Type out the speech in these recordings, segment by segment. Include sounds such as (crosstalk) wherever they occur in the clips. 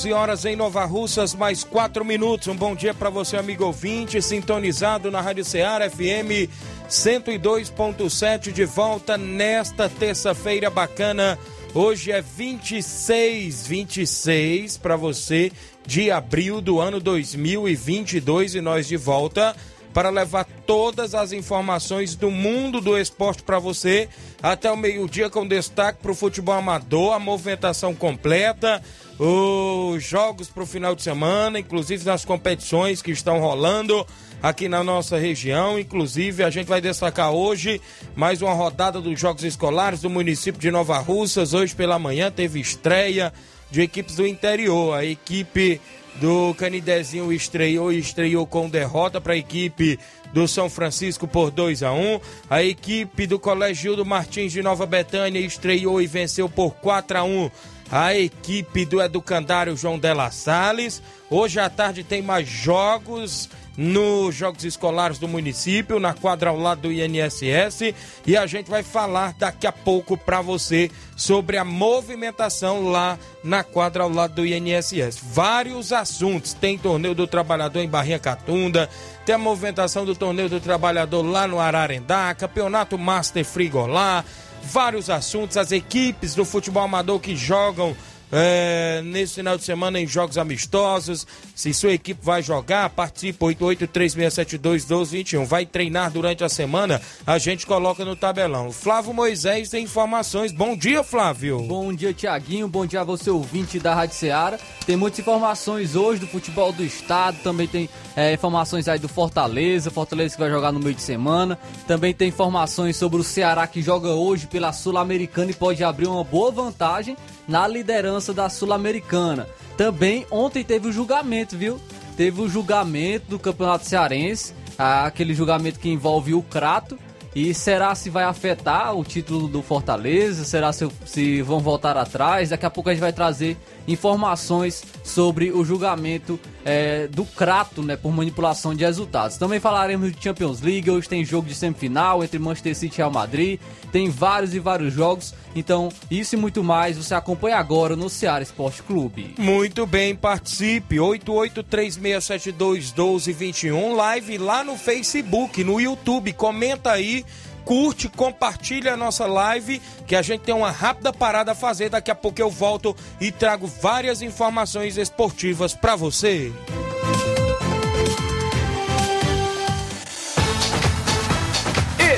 11 horas em Nova Russas, mais 4 minutos. Um bom dia para você, amigo ouvinte, sintonizado na Rádio Ceará FM 102.7, de volta nesta terça-feira bacana. Hoje é 26, 26 para você de abril do ano 2022 e nós de volta para levar todas as informações do mundo do esporte para você até o meio-dia com destaque para o futebol amador, a movimentação completa, os jogos para o final de semana, inclusive nas competições que estão rolando aqui na nossa região. Inclusive, a gente vai destacar hoje mais uma rodada dos Jogos Escolares do município de Nova Russas. Hoje pela manhã teve estreia de equipes do interior. A equipe do Canidezinho estreou e estreou com derrota para a equipe do São Francisco por 2 a 1. A equipe do Colégio do Martins de Nova Betânia estreou e venceu por 4 a 1 a equipe do Educandário João Della Salles. Hoje à tarde tem mais jogos nos Jogos Escolares do município, na quadra ao lado do INSS, e a gente vai falar daqui a pouco para você sobre a movimentação lá na quadra ao lado do INSS. Vários assuntos, tem torneio do trabalhador em Barrinha Catunda, tem a movimentação do torneio do trabalhador lá no Ararendá, campeonato Master Frigolá, vários assuntos, as equipes do futebol amador que jogam é, nesse final de semana em jogos amistosos. Se sua equipe vai jogar, participe 8836721221. Vai treinar durante a semana, a gente coloca no tabelão. Flávio Moisés tem informações. Bom dia, Flávio. Bom dia, Tiaguinho. Bom dia a você, ouvinte da Rádio Ceará. Tem muitas informações hoje do futebol do estado, também tem é, informações aí do Fortaleza, Fortaleza que vai jogar no meio de semana. Também tem informações sobre o Ceará que joga hoje pela Sul-Americana e pode abrir uma boa vantagem na liderança da Sul-Americana. Também ontem teve o julgamento, viu? Teve o julgamento do Campeonato Cearense, aquele julgamento que envolve o Crato. E será se vai afetar o título do Fortaleza? Será se, se vão voltar atrás? Daqui a pouco a gente vai trazer informações sobre o julgamento é, do Crato, né, por manipulação de resultados. Também falaremos de Champions League, hoje tem jogo de semifinal entre Manchester City e Real Madrid, tem vários e vários jogos, então isso e muito mais você acompanha agora no Ceará Esporte Clube. Muito bem, participe, 8836721221, live lá no Facebook, no YouTube, comenta aí curte, compartilha a nossa live, que a gente tem uma rápida parada a fazer. Daqui a pouco eu volto e trago várias informações esportivas para você.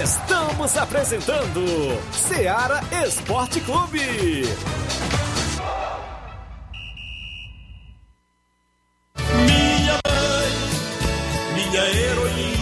Estamos apresentando Seara Esporte Clube. Minha mãe, minha heroína.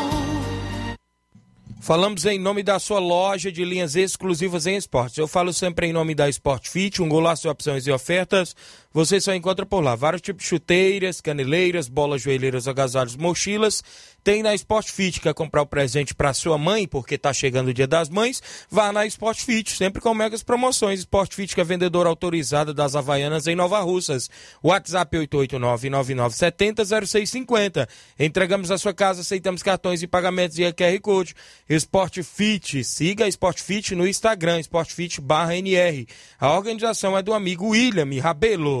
Falamos em nome da sua loja de linhas exclusivas em esportes. Eu falo sempre em nome da Sport Fit, um golaço de opções e ofertas. Você só encontra por lá vários tipos de chuteiras, caneleiras, bolas, joelheiras, agasalhos, mochilas. Tem na Sport Fit, quer comprar o presente para sua mãe, porque tá chegando o dia das mães? Vá na Sport Fit, sempre com megas promoções. Sport Fit, que é vendedora autorizada das Havaianas em Nova Russas. WhatsApp 889-9970-0650. Entregamos a sua casa, aceitamos cartões e pagamentos e QR Code. Sport Fit, siga a Sport Fit no Instagram, Sport Fit barra NR. A organização é do amigo William Rabelo.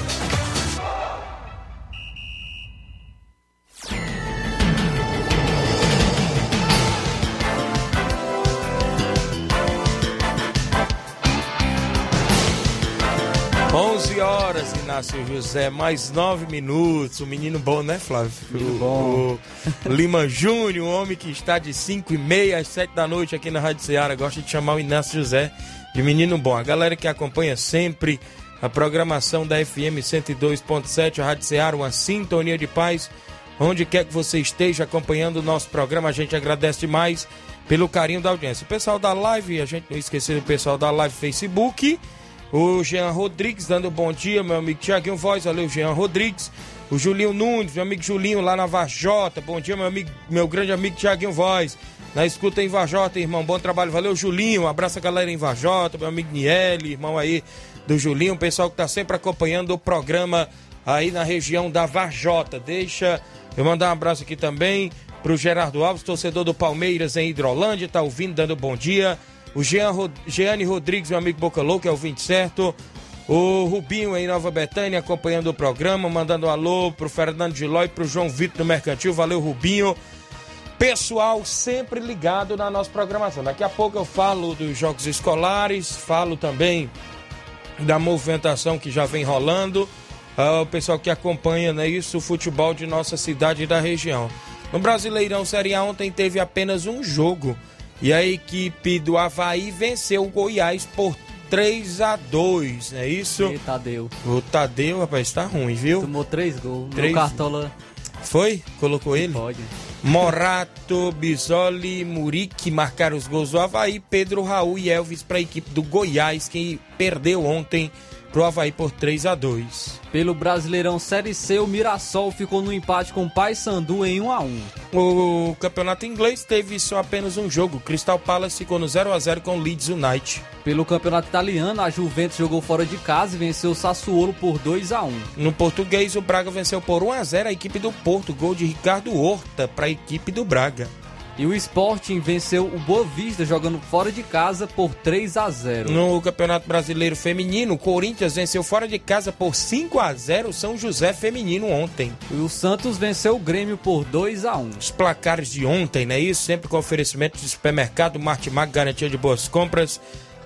Horas, Inácio José, mais 9 minutos. O menino bom, né, Flávio? Menino o, bom. o Lima (laughs) Júnior, um homem que está de 5 e meia às 7 da noite aqui na Rádio Ceará. Gosta de chamar o Inácio José de menino bom. A galera que acompanha sempre a programação da FM 102.7, a Rádio Ceará, uma sintonia de paz. Onde quer que você esteja acompanhando o nosso programa, a gente agradece demais pelo carinho da audiência. O pessoal da live, a gente não esqueceu do pessoal da live Facebook. O Jean Rodrigues dando bom dia, meu amigo Tiaguinho Voz, valeu, Jean Rodrigues. O Julinho Nunes, meu amigo Julinho lá na Vajota, bom dia, meu amigo, meu grande amigo Tiaguinho Voz. Na escuta em Vajota, irmão, bom trabalho, valeu, Julinho. Abraço a galera em Vajota, meu amigo Niele, irmão aí do Julinho, o pessoal que tá sempre acompanhando o programa aí na região da Vajota. Deixa eu mandar um abraço aqui também pro Gerardo Alves, torcedor do Palmeiras em Hidrolândia, tá ouvindo, dando bom dia. O Jean Rod... Jeane Rodrigues, meu amigo Boca Louca, é o 20 certo. O Rubinho em Nova Betânia acompanhando o programa, mandando um alô pro Fernando Giló e pro João Vitor do Mercantil. Valeu, Rubinho. Pessoal sempre ligado na nossa programação. Daqui a pouco eu falo dos jogos escolares, falo também da movimentação que já vem rolando. Ah, o pessoal que acompanha né, isso, o futebol de nossa cidade e da região. No Brasileirão Série A ontem teve apenas um jogo. E a equipe do Havaí venceu o Goiás por 3 a 2 não é isso? E Tadeu. O Tadeu, rapaz, tá ruim, viu? Tomou três gols. Três. Meu cartola Foi? Colocou ele? pode. Morato, Bisoli, Murique marcaram os gols do Havaí, Pedro Raul e Elvis para a equipe do Goiás, que perdeu ontem pro Havaí por 3 a 2 Pelo Brasileirão Série C, o Mirassol ficou no empate com o Paysandu em 1 a 1 O campeonato inglês teve só apenas um jogo. Crystal Palace ficou no 0 a 0 com o Leeds United. Pelo Campeonato Italiano, a Juventus jogou fora de casa e venceu o Sassuolo por 2 a 1 No português, o Braga venceu por 1 a 0 a equipe do Porto, gol de Ricardo Horta para a equipe do Braga. E o Sporting venceu o Boa Vista jogando fora de casa por 3 a 0 No Campeonato Brasileiro Feminino, o Corinthians venceu fora de casa por 5 a 0 o São José Feminino ontem. E o Santos venceu o Grêmio por 2 a 1 Os placares de ontem, né? Isso sempre com oferecimento de supermercado Martimag, garantia de boas compras.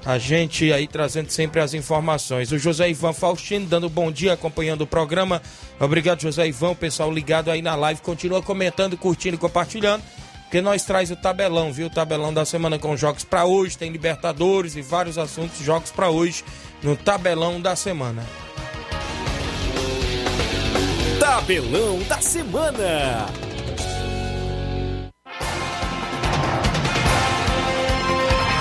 A gente aí trazendo sempre as informações. O José Ivan Faustino dando bom dia, acompanhando o programa. Obrigado, José Ivan. O pessoal ligado aí na live. Continua comentando, curtindo e compartilhando. Porque nós traz o tabelão, viu? O tabelão da semana com jogos para hoje. Tem Libertadores e vários assuntos, jogos para hoje no tabelão da semana. Tabelão da semana.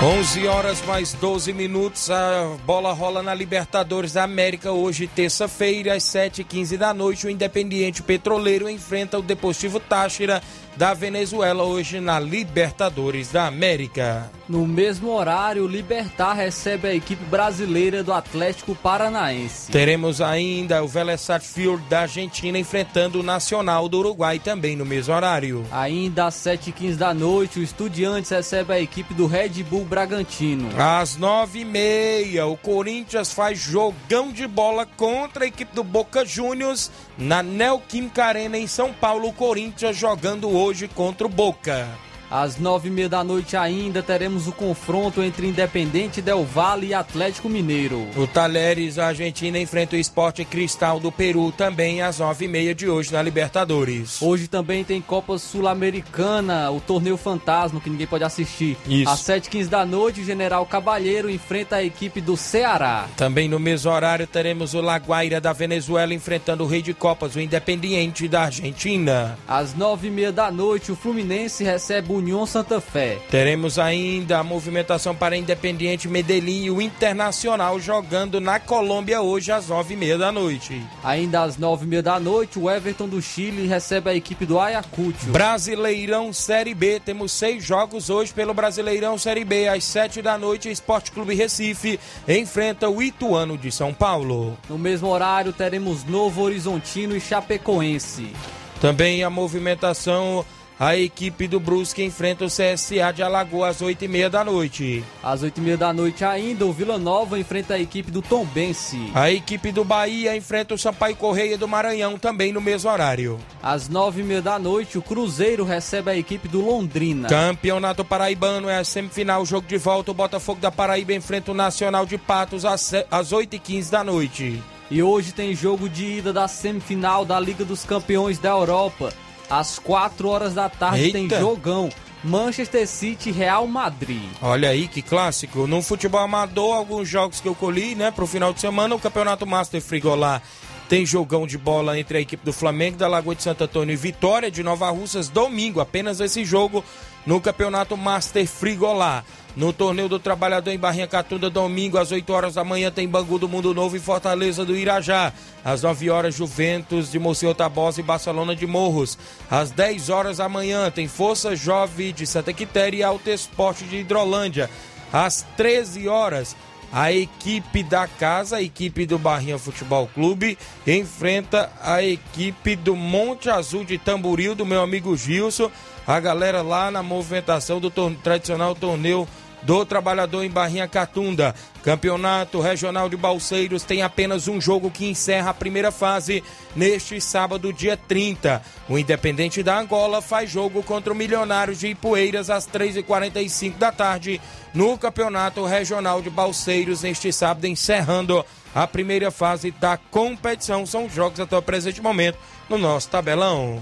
Onze horas mais 12 minutos, a bola rola na Libertadores da América hoje, terça-feira, às 7h15 da noite. O Independiente Petroleiro enfrenta o Deportivo Táchira da Venezuela hoje na Libertadores da América. No mesmo horário, o Libertar recebe a equipe brasileira do Atlético Paranaense. Teremos ainda o Vélez Sarsfield da Argentina enfrentando o Nacional do Uruguai também no mesmo horário. Ainda às 7h15 da noite, o Estudiantes recebe a equipe do Red Bull Bragantino. Às nove e meia, o Corinthians faz jogão de bola contra a equipe do Boca Juniors na Neoquímica Arena em São Paulo. O Corinthians jogando hoje contra o Boca. Às nove e meia da noite ainda teremos o confronto entre Independente Del Valle e Atlético Mineiro. O Talheres Argentina enfrenta o Esporte Cristal do Peru também às nove e meia de hoje na Libertadores. Hoje também tem Copa Sul-Americana, o torneio fantasma que ninguém pode assistir. Isso. Às sete e quinze da noite, o General Cabalheiro enfrenta a equipe do Ceará. Também no mesmo horário teremos o Laguaira da Venezuela enfrentando o Rei de Copas, o Independiente da Argentina. Às nove e meia da noite, o Fluminense recebe o União Santa Fé. Teremos ainda a movimentação para Independiente Medellín e o Internacional jogando na Colômbia hoje às nove e meia da noite. Ainda às nove e meia da noite, o Everton do Chile recebe a equipe do Ayacucho. Brasileirão Série B, temos seis jogos hoje pelo Brasileirão Série B. Às sete da noite, Esporte Clube Recife enfrenta o Ituano de São Paulo. No mesmo horário, teremos Novo Horizontino e Chapecoense. Também a movimentação, a equipe do Brusque enfrenta o CSA de Alagoas às oito e meia da noite. Às oito e meia da noite ainda, o Vila Nova enfrenta a equipe do Tombense. A equipe do Bahia enfrenta o Sampaio Correia do Maranhão também no mesmo horário. Às nove e meia da noite, o Cruzeiro recebe a equipe do Londrina. Campeonato Paraibano é a semifinal, jogo de volta. O Botafogo da Paraíba enfrenta o Nacional de Patos às 8h15 da noite. E hoje tem jogo de ida da semifinal da Liga dos Campeões da Europa. Às 4 horas da tarde tem Eita. jogão. Manchester City Real Madrid. Olha aí que clássico. No futebol amador, alguns jogos que eu colhi, né, pro final de semana, o Campeonato Master Frigolá tem jogão de bola entre a equipe do Flamengo da Lagoa de Santo Antônio e Vitória de Nova Russas domingo, apenas esse jogo no Campeonato Master Frigolá. No Torneio do Trabalhador em Barrinha Catunda, domingo às 8 horas da manhã, tem Bangu do Mundo Novo e Fortaleza do Irajá. Às 9 horas, Juventus de Monsenhor Tabosa e Barcelona de Morros. Às 10 horas da manhã, tem Força Jovem de Santa Quitéria e Alto Esporte de Hidrolândia. Às 13 horas, a equipe da casa, a equipe do Barrinha Futebol Clube, enfrenta a equipe do Monte Azul de Tamboril, do meu amigo Gilson. A galera lá na movimentação do tor- tradicional torneio do Trabalhador em Barrinha Catunda. Campeonato Regional de Balseiros tem apenas um jogo que encerra a primeira fase neste sábado, dia 30. O Independente da Angola faz jogo contra o Milionários de Ipueiras às 3h45 da tarde no Campeonato Regional de Balseiros neste sábado, encerrando a primeira fase da competição. São os jogos até o presente momento no nosso tabelão.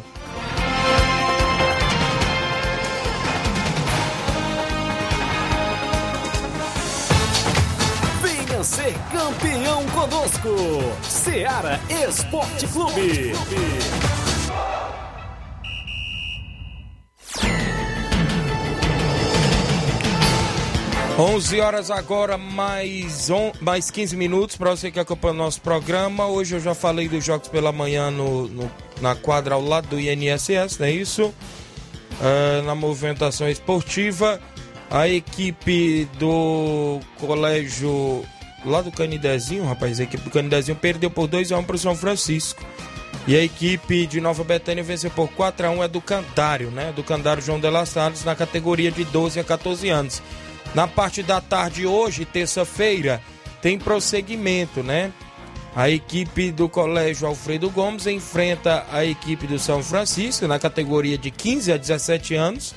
Ser campeão conosco. Seara Esporte Clube. 11 horas agora, mais, on, mais 15 minutos para você que acompanha o nosso programa. Hoje eu já falei dos jogos pela manhã no, no- na quadra ao lado do INSS, não é isso? Ah, na movimentação esportiva, a equipe do colégio lá do Canidezinho, rapaz, a equipe do Canidezinho perdeu por 2 a 1 para o São Francisco. E a equipe de Nova Betânia venceu por 4 a 1 é do Candário, né? Do Candário João de La Salles na categoria de 12 a 14 anos. Na parte da tarde hoje, terça-feira, tem prosseguimento, né? A equipe do Colégio Alfredo Gomes enfrenta a equipe do São Francisco na categoria de 15 a 17 anos.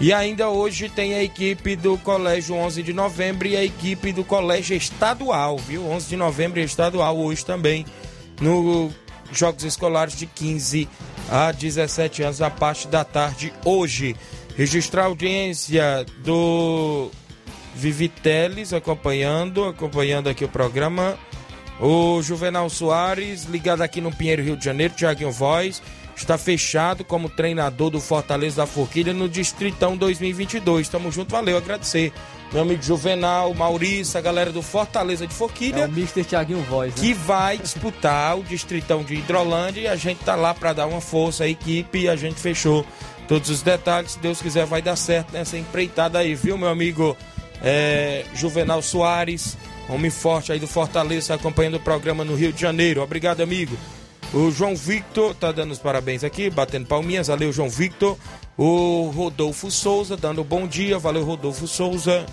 E ainda hoje tem a equipe do Colégio 11 de Novembro e a equipe do Colégio Estadual, viu? 11 de Novembro e Estadual hoje também no Jogos Escolares de 15 a 17 anos, a parte da tarde hoje. Registrar a audiência do Viviteles acompanhando, acompanhando aqui o programa. O Juvenal Soares, ligado aqui no Pinheiro, Rio de Janeiro, Tiaguinho Voz, está fechado como treinador do Fortaleza da Forquilha no Distritão 2022. Tamo junto, valeu, agradecer. Meu amigo Juvenal, Maurício, a galera do Fortaleza de É Forquilha o Mr. Thiaguinho Voz, né? que vai disputar o Distritão de Hidrolândia e a gente tá lá para dar uma força à equipe e a gente fechou todos os detalhes. Se Deus quiser, vai dar certo nessa empreitada aí, viu, meu amigo é, Juvenal Soares, homem forte aí do Fortaleza, acompanhando o programa no Rio de Janeiro. Obrigado, amigo. O João Victor tá dando os parabéns aqui, batendo palminhas. Valeu, João Victor. O Rodolfo Souza dando bom dia. Valeu, Rodolfo Souza.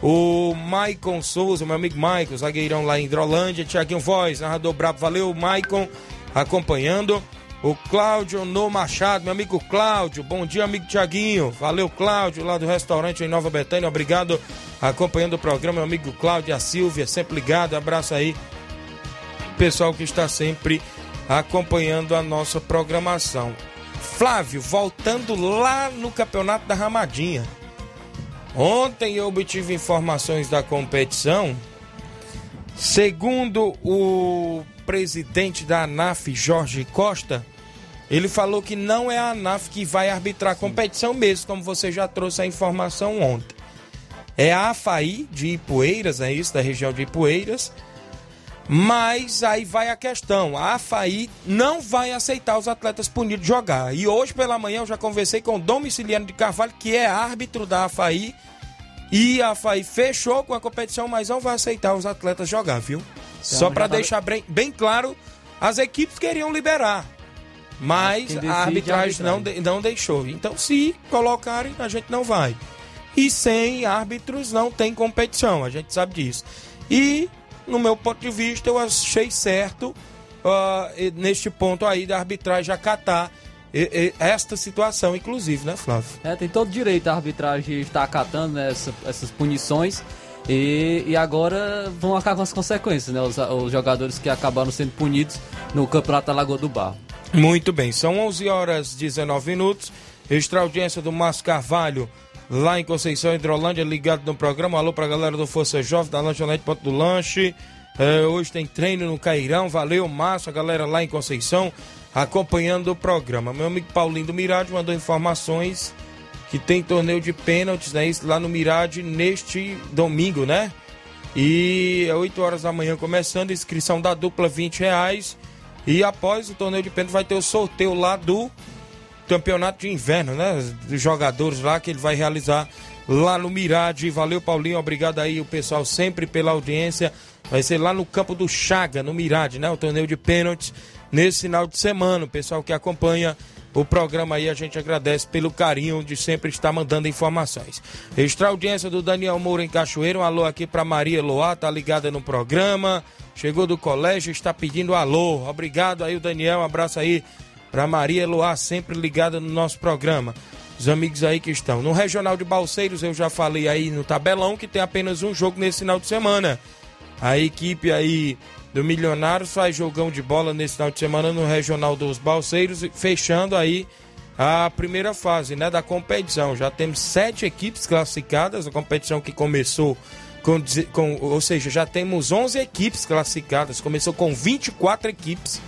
O Maicon Souza, meu amigo Maicon, zagueirão lá em Hidrolândia. Tiaguinho Voz, narrador brabo. Valeu, Maicon, acompanhando. O Cláudio No Machado, meu amigo Cláudio. Bom dia, amigo Tiaguinho. Valeu, Cláudio, lá do restaurante em Nova Betânia. Obrigado acompanhando o programa, meu amigo Cláudio, a Silvia, sempre ligado. Abraço aí, pessoal que está sempre acompanhando a nossa programação. Flávio, voltando lá no Campeonato da Ramadinha. Ontem eu obtive informações da competição. Segundo o presidente da ANAF, Jorge Costa, ele falou que não é a ANAF que vai arbitrar a competição mesmo, como você já trouxe a informação ontem. É a AFAI de Ipueiras, é isso, da região de Ipueiras. Mas aí vai a questão: a AFAI não vai aceitar os atletas punidos jogar. E hoje pela manhã eu já conversei com o Domiciliano de Carvalho, que é árbitro da AFAI. E a AFAI fechou com a competição, mas não vai aceitar os atletas jogar, viu? Então, Só para tá... deixar bem, bem claro, as equipes queriam liberar. Mas a arbitragem não, não deixou. Então, se colocarem, a gente não vai. E sem árbitros não tem competição, a gente sabe disso. E, no meu ponto de vista, eu achei certo uh, neste ponto aí da arbitragem acatar esta situação, inclusive, né, Flávio? É, tem todo direito a arbitragem estar acatando né, essa, essas punições. E, e, agora vão acabar com as consequências, né? Os, os, jogadores que acabaram sendo punidos no Campeonato da Lagoa do Barro. Muito bem, são 11 horas 19 minutos. Extra audiência do Márcio Carvalho, lá em Conceição, Hidrolândia, ligado no programa. Alô pra galera do Força Jovem, da Lanchonete Ponto do Lanche. É, hoje tem treino no Cairão. Valeu, Márcio, a galera lá em Conceição, acompanhando o programa. Meu amigo Paulinho do Mirade mandou informações que tem torneio de pênaltis, né? Isso lá no Mirade neste domingo, né? E é 8 horas da manhã começando, inscrição da dupla 20 reais. E após o torneio de pênalti vai ter o sorteio lá do campeonato de inverno, né? Dos jogadores lá que ele vai realizar lá no Mirade. Valeu, Paulinho. Obrigado aí o pessoal sempre pela audiência. Vai ser lá no campo do Chaga, no Mirade, né? O torneio de pênaltis nesse final de semana. O pessoal que acompanha o programa aí a gente agradece pelo carinho de sempre estar mandando informações. Extra audiência do Daniel Moura em Cachoeiro, um alô aqui para Maria Loá, tá ligada no programa. Chegou do colégio, está pedindo alô. Obrigado aí o Daniel, um abraço aí para Maria Loá, sempre ligada no nosso programa. Os amigos aí que estão. No Regional de Balseiros, eu já falei aí no tabelão que tem apenas um jogo nesse final de semana. A equipe aí do Milionários faz jogão de bola nesse final de semana no Regional dos Balseiros, fechando aí a primeira fase né, da competição. Já temos sete equipes classificadas, a competição que começou com, com ou seja, já temos 11 equipes classificadas, começou com 24 equipes,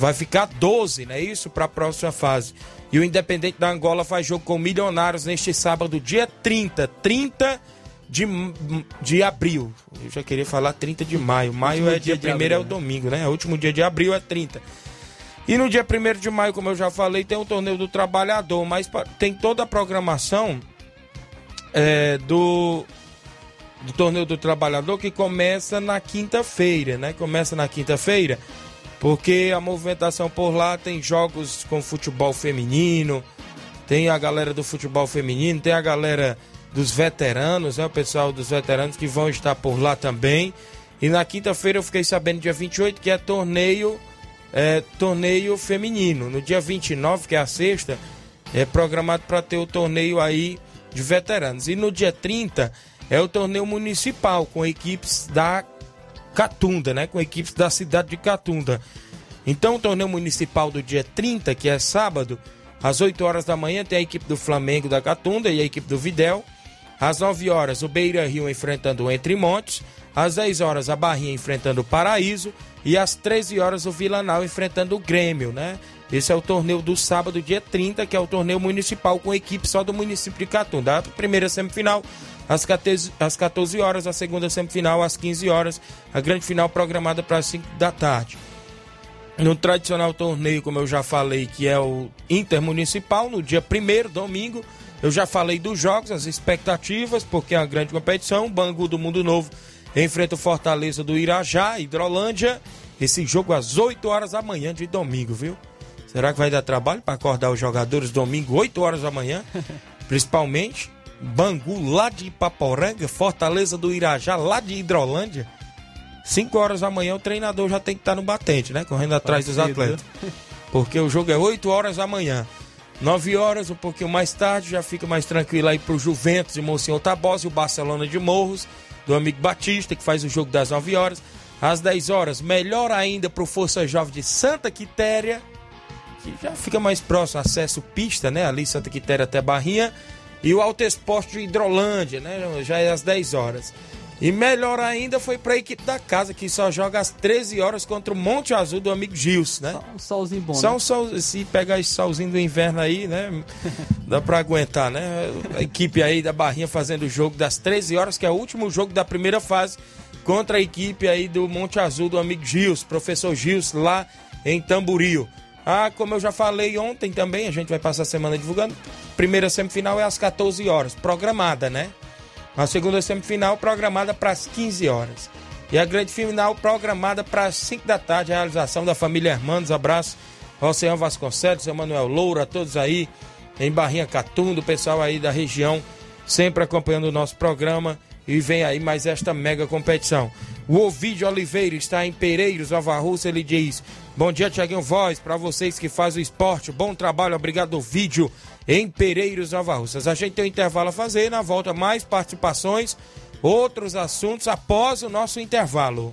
vai ficar 12, não é isso, para a próxima fase. E o Independente da Angola faz jogo com Milionários neste sábado, dia 30, 30 de, de abril. Eu já queria falar 30 de maio. Maio é dia, dia primeiro, é o né? domingo, né? O último dia de abril é 30. E no dia 1 de maio, como eu já falei, tem o torneio do trabalhador, mas tem toda a programação é, do, do torneio do trabalhador que começa na quinta-feira, né? Começa na quinta-feira, porque a movimentação por lá tem jogos com futebol feminino, tem a galera do futebol feminino, tem a galera dos veteranos, né? O pessoal dos veteranos que vão estar por lá também. E na quinta-feira eu fiquei sabendo, dia 28, que é torneio, é, torneio feminino. No dia 29, que é a sexta, é programado para ter o torneio aí de veteranos. E no dia 30 é o torneio municipal, com equipes da Catunda, né? Com equipes da cidade de Catunda. Então o torneio municipal do dia 30, que é sábado, às 8 horas da manhã, tem a equipe do Flamengo da Catunda e a equipe do Videl. Às 9 horas, o Beira Rio enfrentando o Entre Montes. Às 10 horas, a Barrinha enfrentando o Paraíso. E às 13 horas, o Vilanal enfrentando o Grêmio, né? Esse é o torneio do sábado, dia 30, que é o torneio municipal com equipe só do município de Catunda. A primeira semifinal às 14, às 14 horas, a segunda semifinal às 15 horas, a grande final programada para as 5 da tarde. No tradicional torneio, como eu já falei, que é o Intermunicipal, no dia 1 domingo, eu já falei dos jogos, as expectativas, porque é uma grande competição. Bangu do Mundo Novo enfrenta o Fortaleza do Irajá, Hidrolândia. Esse jogo às 8 horas da manhã de domingo, viu? Será que vai dar trabalho para acordar os jogadores domingo, 8 horas da manhã? (laughs) Principalmente Bangu lá de Ipaporanga, Fortaleza do Irajá lá de Hidrolândia. 5 horas da manhã o treinador já tem que estar no batente, né? Correndo atrás dos atletas. porque o jogo é 8 horas da manhã. 9 horas, um pouquinho mais tarde, já fica mais tranquilo aí pro Juventus de Monsenhor Tabosa e o Barcelona de Morros, do amigo Batista, que faz o jogo das 9 horas. Às 10 horas, melhor ainda pro Força Jovem de Santa Quitéria, que já fica mais próximo, acesso pista, né? Ali Santa Quitéria até Barrinha. E o Alto Esporte de Hidrolândia, né? Já é às 10 horas. E melhor ainda foi para a equipe da casa, que só joga às 13 horas contra o Monte Azul do amigo Gils, né? Só um solzinho bom. Só né? um sol, se pegar esse solzinho do inverno aí, né? (laughs) Dá para aguentar, né? A equipe aí da Barrinha fazendo o jogo das 13 horas, que é o último jogo da primeira fase, contra a equipe aí do Monte Azul do amigo Gils, professor Gils, lá em Tamboril. Ah, como eu já falei ontem também, a gente vai passar a semana divulgando. Primeira semifinal é às 14 horas, programada, né? A segunda semifinal programada para as 15 horas. E a grande final programada para as 5 da tarde, a realização da família Hermanos. Abraço Roceão Vasconcelos, Emanuel Loura, todos aí em Barrinha Catunda, o pessoal aí da região, sempre acompanhando o nosso programa. E vem aí mais esta mega competição. O Ovidio Oliveira está em Pereiros, Nova Rússia. Ele diz: Bom dia, Tiaguinho Voz, para vocês que fazem o esporte. Bom trabalho, obrigado, Ovidio, em Pereiros, Nova Russas. A gente tem um intervalo a fazer, na volta mais participações, outros assuntos após o nosso intervalo.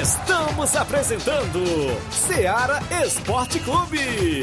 Estamos apresentando Seara Esporte Clube.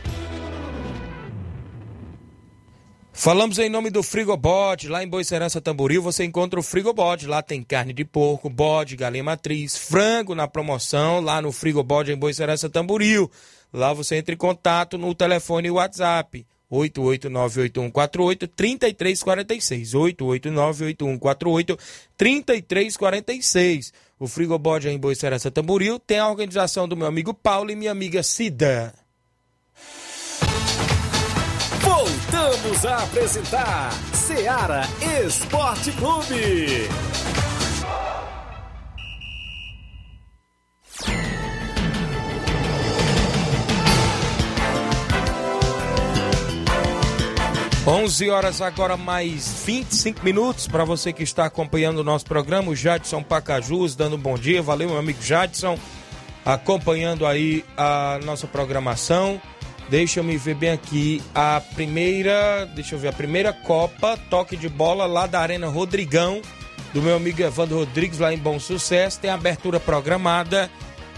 Falamos em nome do Frigobode, lá em Boicerança Tamboril, você encontra o Frigobode, lá tem carne de porco, bode, galinha matriz, frango na promoção, lá no Frigobode em Boicerança Tamboril. Lá você entra em contato no telefone e WhatsApp 88981483346, 88981483346. O Frigobode em Boicerança Tamboril tem a organização do meu amigo Paulo e minha amiga Cida. Voltamos a apresentar Seara Esporte Clube. Onze horas agora mais 25 minutos para você que está acompanhando o nosso programa, o Jadson Pacajus dando um bom dia, valeu meu amigo Jadson, acompanhando aí a nossa programação. Deixa eu me ver bem aqui. A primeira, deixa eu ver, a primeira Copa, toque de bola lá da Arena Rodrigão, do meu amigo Evandro Rodrigues, lá em Bom Sucesso. Tem abertura programada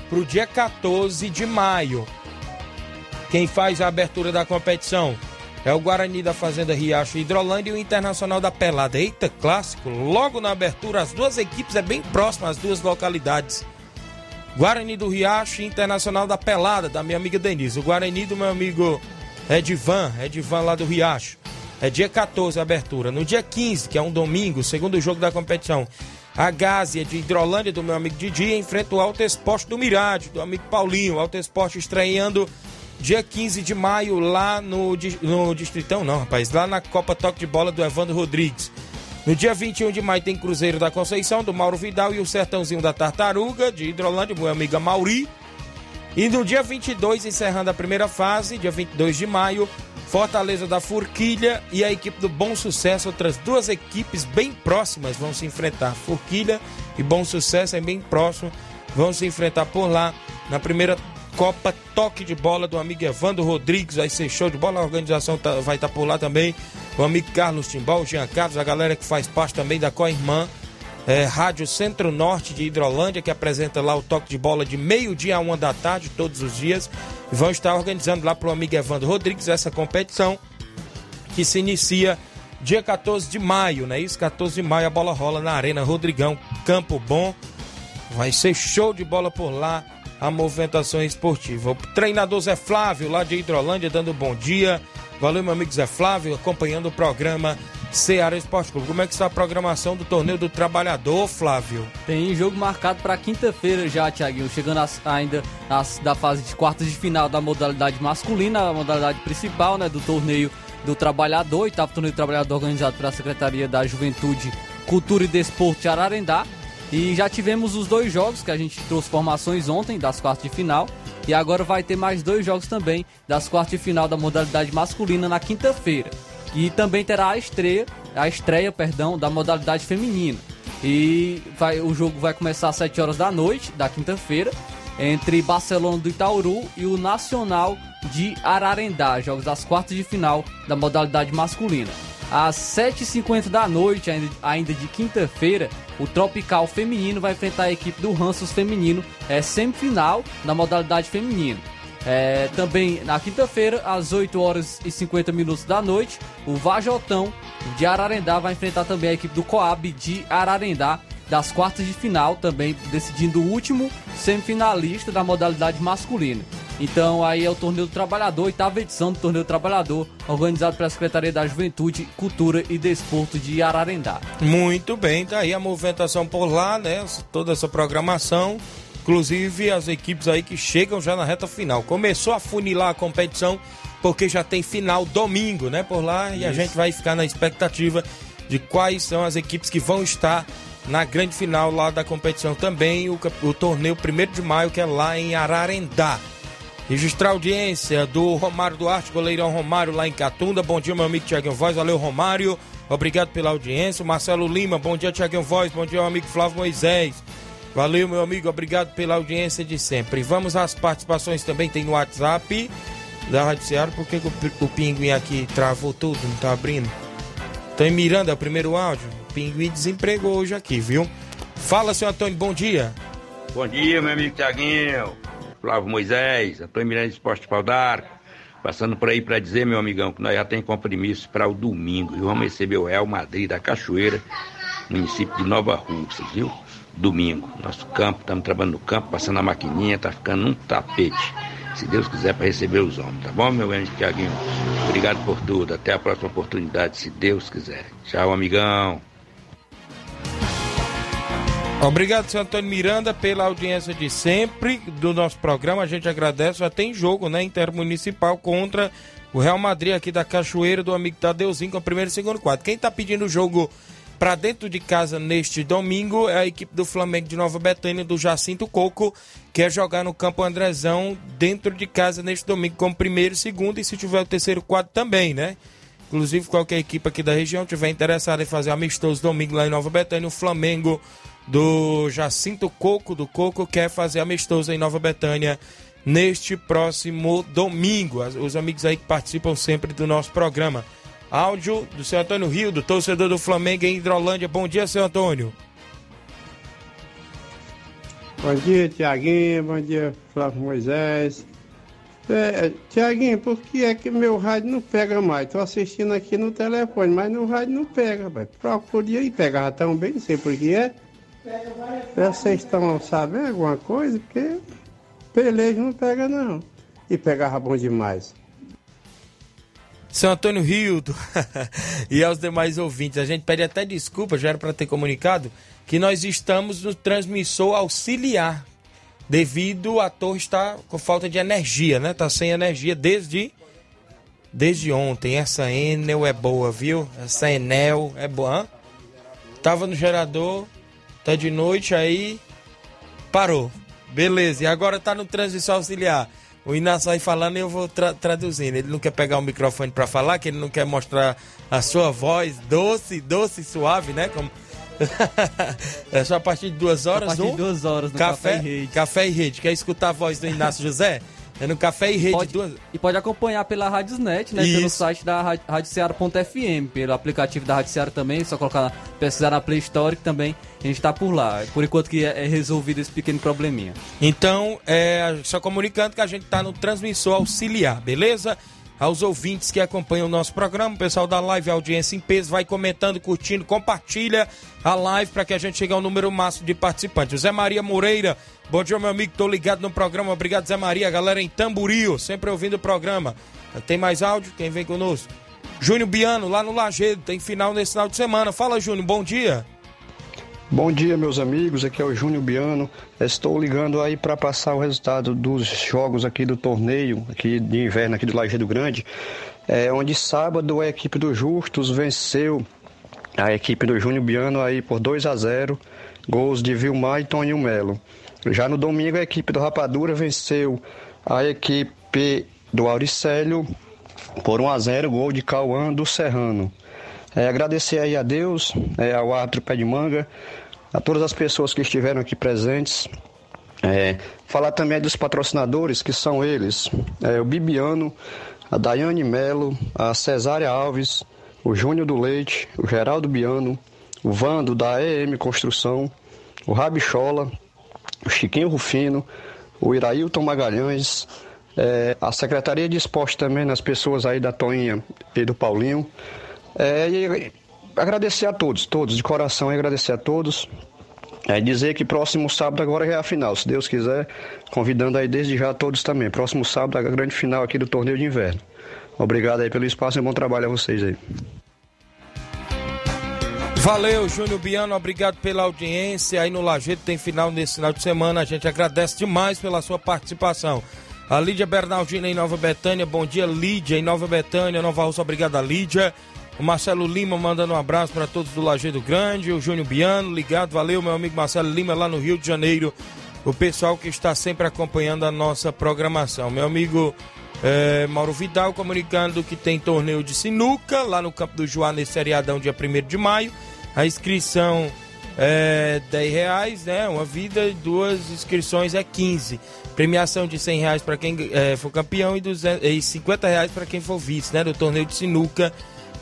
para o dia 14 de maio. Quem faz a abertura da competição é o Guarani da Fazenda Riacho Hidrolândia e o Internacional da Pelada. Eita, clássico! Logo na abertura, as duas equipes é bem próximas, as duas localidades. Guarani do Riacho e Internacional da Pelada, da minha amiga Denise. O Guarani do meu amigo Edivan, Edivan lá do Riacho. É dia 14 a abertura. No dia 15, que é um domingo, segundo jogo da competição, a Gásia de Hidrolândia, do meu amigo Didi, enfrenta o Alto Esporte do Mirade, do amigo Paulinho. Alto Esporte estreando dia 15 de maio lá no, no Distritão, não, rapaz, lá na Copa Toque de Bola do Evandro Rodrigues. No dia 21 de maio tem Cruzeiro da Conceição, do Mauro Vidal e o Sertãozinho da Tartaruga, de Hidrolândia, meu amiga Mauri. E no dia 22, encerrando a primeira fase, dia 22 de maio, Fortaleza da Forquilha e a equipe do Bom Sucesso, outras duas equipes bem próximas vão se enfrentar. Forquilha e Bom Sucesso é bem próximo, vão se enfrentar por lá na primeira Copa Toque de Bola do amigo Evandro Rodrigues. Vai ser show de bola. A organização tá, vai estar tá por lá também. O amigo Carlos Timbal, o Jean Carlos, a galera que faz parte também da Co-Irmã. É, Rádio Centro-Norte de Hidrolândia, que apresenta lá o toque de bola de meio-dia a uma da tarde, todos os dias. Vão estar organizando lá para o amigo Evandro Rodrigues essa competição que se inicia dia 14 de maio, né? Isso, 14 de maio a bola rola na Arena Rodrigão, Campo Bom. Vai ser show de bola por lá a movimentação esportiva. O treinador Zé Flávio, lá de Hidrolândia, dando bom dia. Valeu, meu amigo Zé Flávio, acompanhando o programa Ceará Esporte Clube. Como é que está a programação do Torneio do Trabalhador, Flávio? Tem jogo marcado para quinta-feira já, Thiaguinho. Chegando ainda da fase de quartas de final da modalidade masculina, a modalidade principal né, do torneio do Trabalhador, oitavo torneio do Trabalhador organizado pela Secretaria da Juventude, Cultura e Desporto de Ararendá. E já tivemos os dois jogos que a gente trouxe formações ontem, das quartas de final. E agora vai ter mais dois jogos também das quartas de final da modalidade masculina na quinta-feira. E também terá a estreia, a estreia, perdão, da modalidade feminina. E vai, o jogo vai começar às 7 horas da noite, da quinta-feira, entre Barcelona do Itauru e o Nacional de Ararendá, jogos das quartas de final da modalidade masculina. Às 7h50 da noite, ainda de quinta-feira, o Tropical Feminino vai enfrentar a equipe do Ranços Feminino, é semifinal da modalidade feminina. É, também na quinta-feira, às 8 horas e 50 minutos da noite, o Vajotão de Ararendá vai enfrentar também a equipe do Coab de Ararendá das quartas de final, também decidindo o último semifinalista da modalidade masculina. Então aí é o Torneio do Trabalhador, oitava edição do Torneio do Trabalhador, organizado pela Secretaria da Juventude, Cultura e Desporto de Ararendá. Muito bem, tá aí a movimentação por lá, né? Toda essa programação. Inclusive as equipes aí que chegam já na reta final. Começou a funilar a competição porque já tem final domingo, né? Por lá Isso. e a gente vai ficar na expectativa de quais são as equipes que vão estar na grande final lá da competição também, o, o torneio 1 de maio, que é lá em Ararendá. Registrar a audiência do Romário Duarte, goleirão Romário lá em Catunda. Bom dia, meu amigo Tiaguinho Voz. Valeu, Romário. Obrigado pela audiência. Marcelo Lima, bom dia, Tiaguinho Voz. Bom dia, meu amigo Flávio Moisés. Valeu, meu amigo. Obrigado pela audiência de sempre. Vamos às participações também. Tem no WhatsApp da Rádio Ceará. Por que o, o pinguim aqui travou tudo? Não tá abrindo? Tô em Miranda, primeiro áudio. O pinguim desempregou hoje aqui, viu? Fala, senhor Antônio, bom dia. Bom dia, meu amigo Tiaguinho. Flávio Moisés, Antônio Miranda Esporte Pau d'Arco. Passando por aí para dizer, meu amigão, que nós já tem compromisso para o domingo. E vamos receber o Real Madrid da Cachoeira, município de Nova Rússia, viu? Domingo. Nosso campo, estamos trabalhando no campo, passando a maquininha, tá ficando um tapete. Se Deus quiser, para receber os homens, tá bom, meu grande Tiaguinho? Obrigado por tudo. Até a próxima oportunidade, se Deus quiser. Tchau, amigão. Obrigado, senhor Antônio Miranda, pela audiência de sempre do nosso programa. A gente agradece. Já tem jogo, né? Intermunicipal contra o Real Madrid aqui da Cachoeira, do amigo Tadeuzinho, com o primeiro e segundo quadro. Quem tá pedindo o jogo para dentro de casa neste domingo é a equipe do Flamengo de Nova Betânia, do Jacinto Coco, quer jogar no campo Andrezão dentro de casa neste domingo como primeiro e segundo, e se tiver o terceiro quadro também, né? Inclusive, qualquer equipe aqui da região tiver interessada em fazer amistoso domingo lá em Nova Betânia, o Flamengo do Jacinto Coco, do Coco, quer fazer amistoso em Nova Betânia neste próximo domingo. Os amigos aí que participam sempre do nosso programa. Áudio do seu Antônio Rio, do torcedor do Flamengo em Hidrolândia. Bom dia, seu Antônio. Bom dia, Tiaguinho. Bom dia, Flávio Moisés. É, Tiaguinho, por que é que meu rádio não pega mais? Tô assistindo aqui no telefone, mas no rádio não pega, velho. Procure aí, pegava tão bem, não sei por que é. Vocês estão sabendo alguma coisa? Porque pelejo não pega não. E pegava bom demais. Seu Antônio Rildo (laughs) e aos demais ouvintes, a gente pede até desculpa, já era para ter comunicado, que nós estamos no transmissor auxiliar, devido a torre estar com falta de energia, né? Tá sem energia desde desde ontem. Essa Enel é boa, viu? Essa Enel é boa. Tava no gerador, tá de noite aí, parou. Beleza, e agora tá no transmissor auxiliar. O Inácio vai falando e eu vou tra traduzindo. Ele não quer pegar o microfone para falar, que ele não quer mostrar a sua voz doce, doce e suave, né? Como... (laughs) é só a partir de duas horas. A partir de duas horas no Café, Café e Rede. Café e Rede. Quer escutar a voz do Inácio José? É no Café e Rede. Pode, duas... E pode acompanhar pela Radiosnet, né? Isso. Pelo site da radioceara.fm, pelo aplicativo da Rádio também, só colocar, pesquisar na Play Store que também a gente tá por lá. Por enquanto que é, é resolvido esse pequeno probleminha. Então, é, só comunicando que a gente tá no transmissor auxiliar, beleza? Aos ouvintes que acompanham o nosso programa, o pessoal da live, audiência em peso, vai comentando, curtindo, compartilha a live para que a gente chegue ao número máximo de participantes. Zé Maria Moreira, bom dia, meu amigo, tô ligado no programa, obrigado, Zé Maria, galera em Tamburio, sempre ouvindo o programa. Tem mais áudio? Quem vem conosco? Júnior Biano, lá no Lagedo, tem final nesse final de semana. Fala, Júnior, bom dia. Bom dia, meus amigos. Aqui é o Júnior Biano. Estou ligando aí para passar o resultado dos jogos aqui do torneio aqui de inverno aqui do Lajeado Grande, é, onde sábado a equipe do Justus venceu a equipe do Júnior Biano aí por 2 a 0, gols de Vilmar e Toninho Melo. Já no domingo a equipe do Rapadura venceu a equipe do Auricélio por 1 a 0, gol de Cauã do Serrano. É, agradecer aí a Deus, é, ao árbitro Pé de Manga, a todas as pessoas que estiveram aqui presentes. É, falar também dos patrocinadores, que são eles: é, o Bibiano, a Daiane Melo, a Cesária Alves, o Júnior do Leite, o Geraldo Biano, o Vando da EM Construção, o Rabichola, o Chiquinho Rufino, o Irailton Magalhães, é, a Secretaria de Esporte também, nas pessoas aí da Toinha e do Paulinho. É, e agradecer a todos, todos, de coração, agradecer a todos. É dizer que próximo sábado agora é a final, se Deus quiser, convidando aí desde já a todos também. Próximo sábado a grande final aqui do torneio de inverno. Obrigado aí pelo espaço e bom trabalho a vocês aí. Valeu, Júnior Biano, obrigado pela audiência. Aí no Lajeito tem final nesse final de semana. A gente agradece demais pela sua participação. A Lídia Bernardina em Nova Betânia, bom dia, Lídia em Nova Betânia, Nova Russa, obrigado, Lídia. O Marcelo Lima mandando um abraço para todos do Lajeado Grande. O Júnior Biano ligado. Valeu, meu amigo Marcelo Lima, lá no Rio de Janeiro. O pessoal que está sempre acompanhando a nossa programação. Meu amigo é, Mauro Vidal comunicando que tem torneio de sinuca lá no Campo do Joá nesse seriadão, dia 1 de maio. A inscrição é 10 reais, né? Uma vida e duas inscrições é 15. Premiação de 100 reais para quem é, for campeão e, 200, e 50 reais para quem for vice, né? Do torneio de sinuca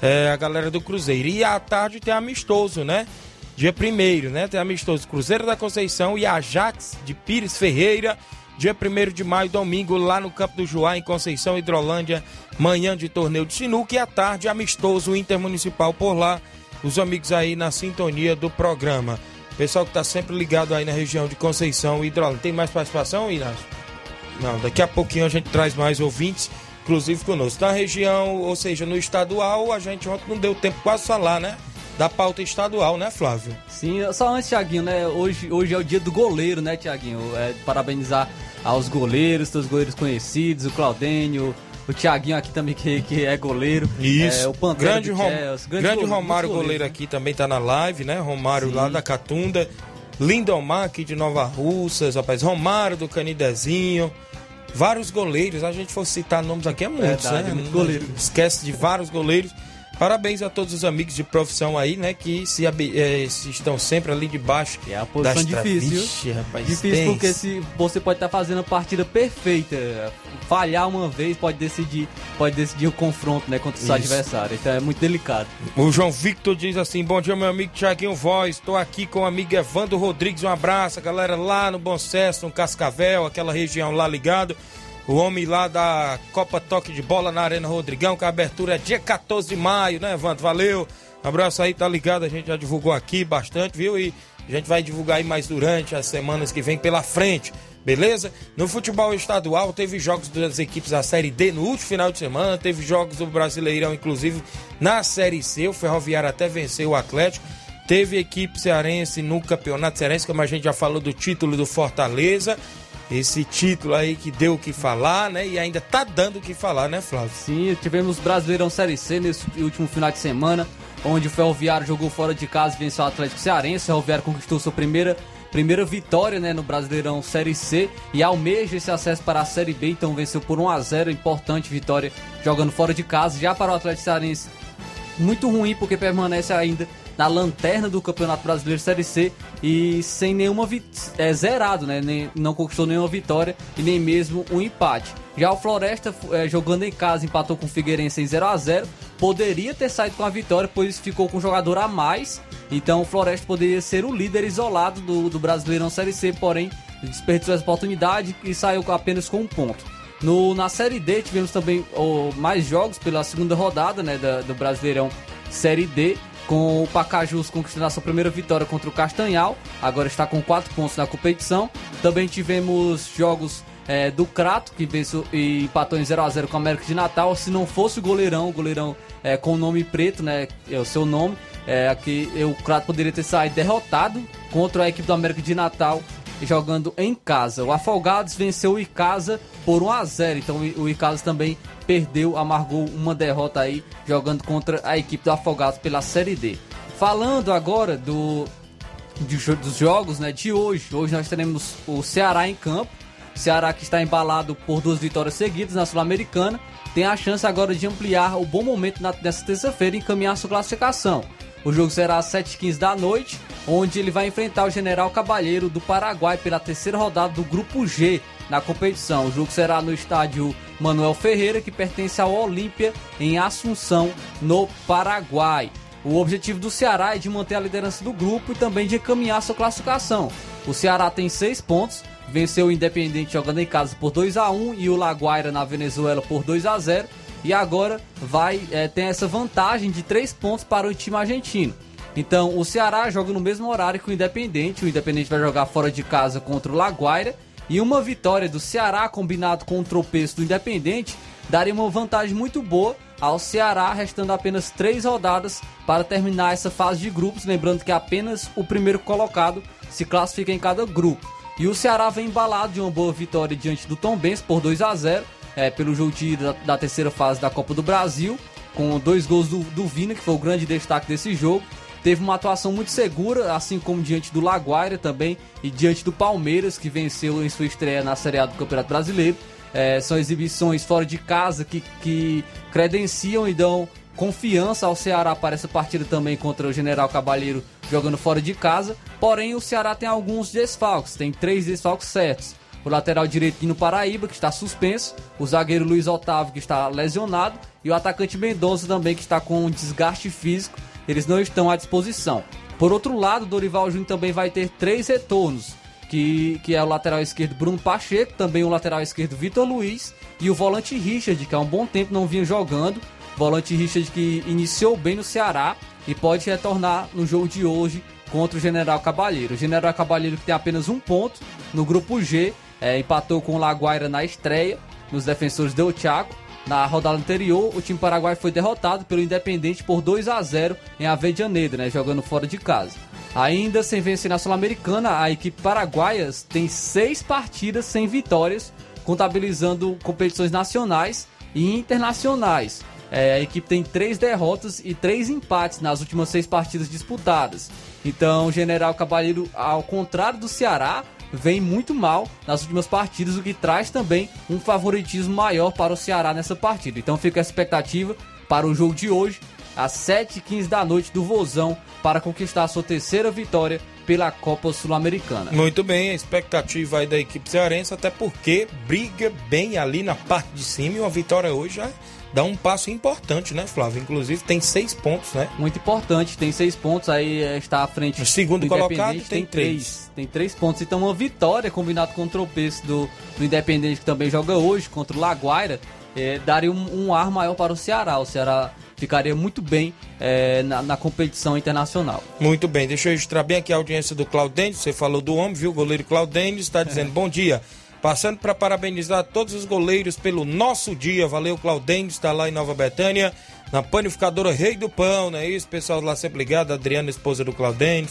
é, a galera do Cruzeiro. E à tarde tem amistoso, né? Dia 1 né? Tem amistoso Cruzeiro da Conceição e Ajax de Pires Ferreira. Dia 1 de maio, domingo, lá no Campo do Joá, em Conceição, Hidrolândia. Manhã de torneio de sinuca e à tarde amistoso intermunicipal por lá. Os amigos aí na sintonia do programa. Pessoal que tá sempre ligado aí na região de Conceição e Hidrolândia. Tem mais participação, Inácio? Não, daqui a pouquinho a gente traz mais ouvintes inclusive conosco. Na região, ou seja, no estadual, a gente ontem não deu tempo quase falar, né? Da pauta estadual, né, Flávio? Sim, só antes, Tiaguinho, né? Hoje, hoje é o dia do goleiro, né, Tiaguinho? É, parabenizar aos goleiros, todos os goleiros conhecidos, o Claudênio, o Tiaguinho aqui também, que, que é goleiro. Isso. É, o Pantera grande, Rom... Chelsea, grande, grande goleiro, Romário, goleiro, goleiro né? aqui também tá na live, né? Romário Sim. lá da Catunda. Lindomar aqui de Nova Russas, rapaz. Romário do Canidezinho vários goleiros. A gente for citar nomes aqui é muitos, Verdade, né? Muito goleiro. Esquece de vários goleiros. Parabéns a todos os amigos de profissão aí, né? Que se, é, se estão sempre ali debaixo. É a posição difícil. Vixe, rapaz, difícil porque se você pode estar tá fazendo a partida perfeita, falhar uma vez pode decidir, pode decidir o confronto, né, contra o seu adversário. Então é muito delicado. O João Victor diz assim: Bom dia, meu amigo Tiaguinho Voz. Estou aqui com o amigo Evandro Rodrigues. Um abraço, galera lá no Bom Sucesso, no Cascavel, aquela região lá ligado. O homem lá da Copa Toque de Bola na Arena Rodrigão, que a abertura é dia 14 de maio, né, Evandro? Valeu. Abraço aí, tá ligado? A gente já divulgou aqui bastante, viu? E a gente vai divulgar aí mais durante as semanas que vem pela frente, beleza? No futebol estadual, teve jogos das equipes da Série D no último final de semana, teve jogos do Brasileirão, inclusive na Série C. O Ferroviário até venceu o Atlético. Teve equipe cearense no Campeonato Cearense, como a gente já falou do título do Fortaleza esse título aí que deu o que falar, né? E ainda tá dando o que falar, né, Flávio? Sim, tivemos Brasileirão Série C nesse último final de semana, onde o Ferroviário jogou fora de casa e venceu o Atlético Cearense. O Ferroviário conquistou sua primeira, primeira vitória né, no Brasileirão Série C e almeja esse acesso para a Série B, então venceu por 1 a 0 importante vitória jogando fora de casa. Já para o Atlético Cearense, muito ruim porque permanece ainda na lanterna do Campeonato Brasileiro Série C e sem nenhuma é, zerado, né? Nem, não conquistou nenhuma vitória e nem mesmo um empate. Já o Floresta, é, jogando em casa, empatou com o Figueirense em 0 a 0 Poderia ter saído com a vitória, pois ficou com um jogador a mais. Então o Floresta poderia ser o líder isolado do, do Brasileirão Série C, porém desperdiçou essa oportunidade e saiu apenas com um ponto. No, na Série D tivemos também oh, mais jogos pela segunda rodada né, da, do Brasileirão Série D, com o Pacajus conquistando a sua primeira vitória contra o Castanhal, agora está com 4 pontos na competição. Também tivemos jogos é, do Crato, que venceu e empatou em 0x0 com o América de Natal. Se não fosse o goleirão, o goleirão é, com o nome preto, né? É o seu nome. É, aqui o Crato poderia ter saído derrotado contra a equipe do América de Natal jogando em casa. O Afogados venceu o Icasa por 1 a 0 então o Icasa também perdeu, amargou uma derrota aí jogando contra a equipe do Afogados pela Série D. Falando agora do dos jogos né, de hoje, hoje nós teremos o Ceará em campo. Ceará que está embalado por duas vitórias seguidas na Sul-Americana, tem a chance agora de ampliar o bom momento nessa terça-feira e encaminhar sua classificação. O jogo será às 7h15 da noite, onde ele vai enfrentar o General Cabalheiro do Paraguai pela terceira rodada do Grupo G na competição. O jogo será no estádio Manuel Ferreira, que pertence ao Olímpia, em Assunção, no Paraguai. O objetivo do Ceará é de manter a liderança do grupo e também de encaminhar sua classificação. O Ceará tem seis pontos, venceu o Independente jogando em casa por 2 a 1 e o Laguaira na Venezuela por 2 a 0 e agora vai é, ter essa vantagem de três pontos para o time argentino. Então o Ceará joga no mesmo horário que o Independente. O Independente vai jogar fora de casa contra o Laguaira. E uma vitória do Ceará combinado com o tropeço do Independente daria uma vantagem muito boa ao Ceará, restando apenas três rodadas para terminar essa fase de grupos. Lembrando que apenas o primeiro colocado se classifica em cada grupo. E o Ceará vem embalado de uma boa vitória diante do Tom Benz por 2 a 0 é, pelo jogo de, da, da, terceira fase da Copa do Brasil, com dois gols do, do Vina, que foi o grande destaque desse jogo. Teve uma atuação muito segura, assim como diante do Laguaira também e diante do Palmeiras, que venceu em sua estreia na Série A do Campeonato Brasileiro. É, são exibições fora de casa que, que credenciam e dão confiança ao Ceará para essa partida também contra o General Cabalheiro jogando fora de casa. Porém, o Ceará tem alguns desfalques, tem três desfalques certos o lateral direito no Paraíba, que está suspenso, o zagueiro Luiz Otávio, que está lesionado, e o atacante Mendonça também, que está com um desgaste físico, eles não estão à disposição. Por outro lado, Dorival Júnior também vai ter três retornos, que, que é o lateral esquerdo Bruno Pacheco, também o lateral esquerdo Vitor Luiz, e o volante Richard, que há um bom tempo não vinha jogando, volante Richard que iniciou bem no Ceará e pode retornar no jogo de hoje contra o General Cabalheiro. O General Cabalheiro que tem apenas um ponto no grupo G é, empatou com o Laguaira na estreia, nos defensores do Chaco. Na rodada anterior, o time paraguai foi derrotado pelo Independente por 2 a 0 em Avedianeira, né, jogando fora de casa. Ainda sem vencer na Sul-Americana, a equipe paraguaia tem seis partidas sem vitórias, contabilizando competições nacionais e internacionais. É, a equipe tem três derrotas e três empates nas últimas seis partidas disputadas. Então, o General Cabalheiro, ao contrário do Ceará, vem muito mal nas últimas partidas, o que traz também um favoritismo maior para o Ceará nessa partida. Então fica a expectativa para o jogo de hoje, às 7h15 da noite do Vozão, para conquistar a sua terceira vitória pela Copa Sul-Americana. Muito bem, a expectativa aí da equipe cearense, até porque briga bem ali na parte de cima e uma vitória hoje já dá um passo importante, né, Flávio? Inclusive tem seis pontos, né? Muito importante, tem seis pontos, aí eh, está à frente. O segundo colocado tem, tem três. três. Tem três pontos. Então uma vitória combinado com o tropeço do, do Independente, que também joga hoje, contra o Laguaira, é, daria um, um, ar maior para o Ceará. O Ceará ficaria muito bem é, na, na, competição internacional. Muito bem, deixa eu registrar bem aqui a audiência do Claudênio. Você falou do homem, viu? O goleiro Claudênio está dizendo é. bom dia. Passando para parabenizar todos os goleiros pelo nosso dia. Valeu, Claudênio, está lá em Nova Betânia, na panificadora Rei do Pão, não é isso? Pessoal lá sempre ligado, a Adriana, esposa do Claudênio,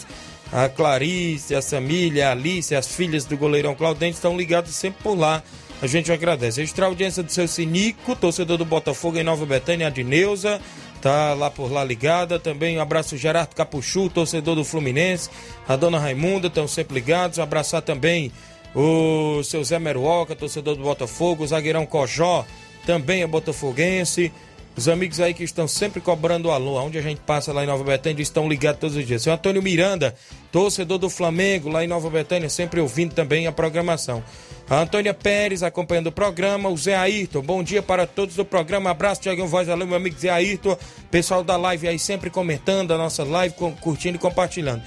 a Clarice, a Samília, a Alice, as filhas do goleirão Claudênio estão ligados sempre por lá. A gente agradece. Extra audiência do seu Sinico, torcedor do Botafogo em Nova Betânia, a Dineuza, tá lá por lá ligada. Também um abraço Gerardo Capuchu, torcedor do Fluminense, a dona Raimunda, estão sempre ligados. Um abraçar também o seu Zé Meruoca, torcedor do Botafogo, o zagueirão Cojó, também é botafoguense. Os amigos aí que estão sempre cobrando alô, onde a gente passa lá em Nova Betânia, estão ligados todos os dias. Seu Antônio Miranda, torcedor do Flamengo, lá em Nova Betânia, sempre ouvindo também a programação. A Antônia Pérez acompanhando o programa, o Zé Ayrton, bom dia para todos do programa, abraço, Tiagão Voz Alô, meu amigo Zé Ayrton, pessoal da live aí sempre comentando a nossa live, curtindo e compartilhando.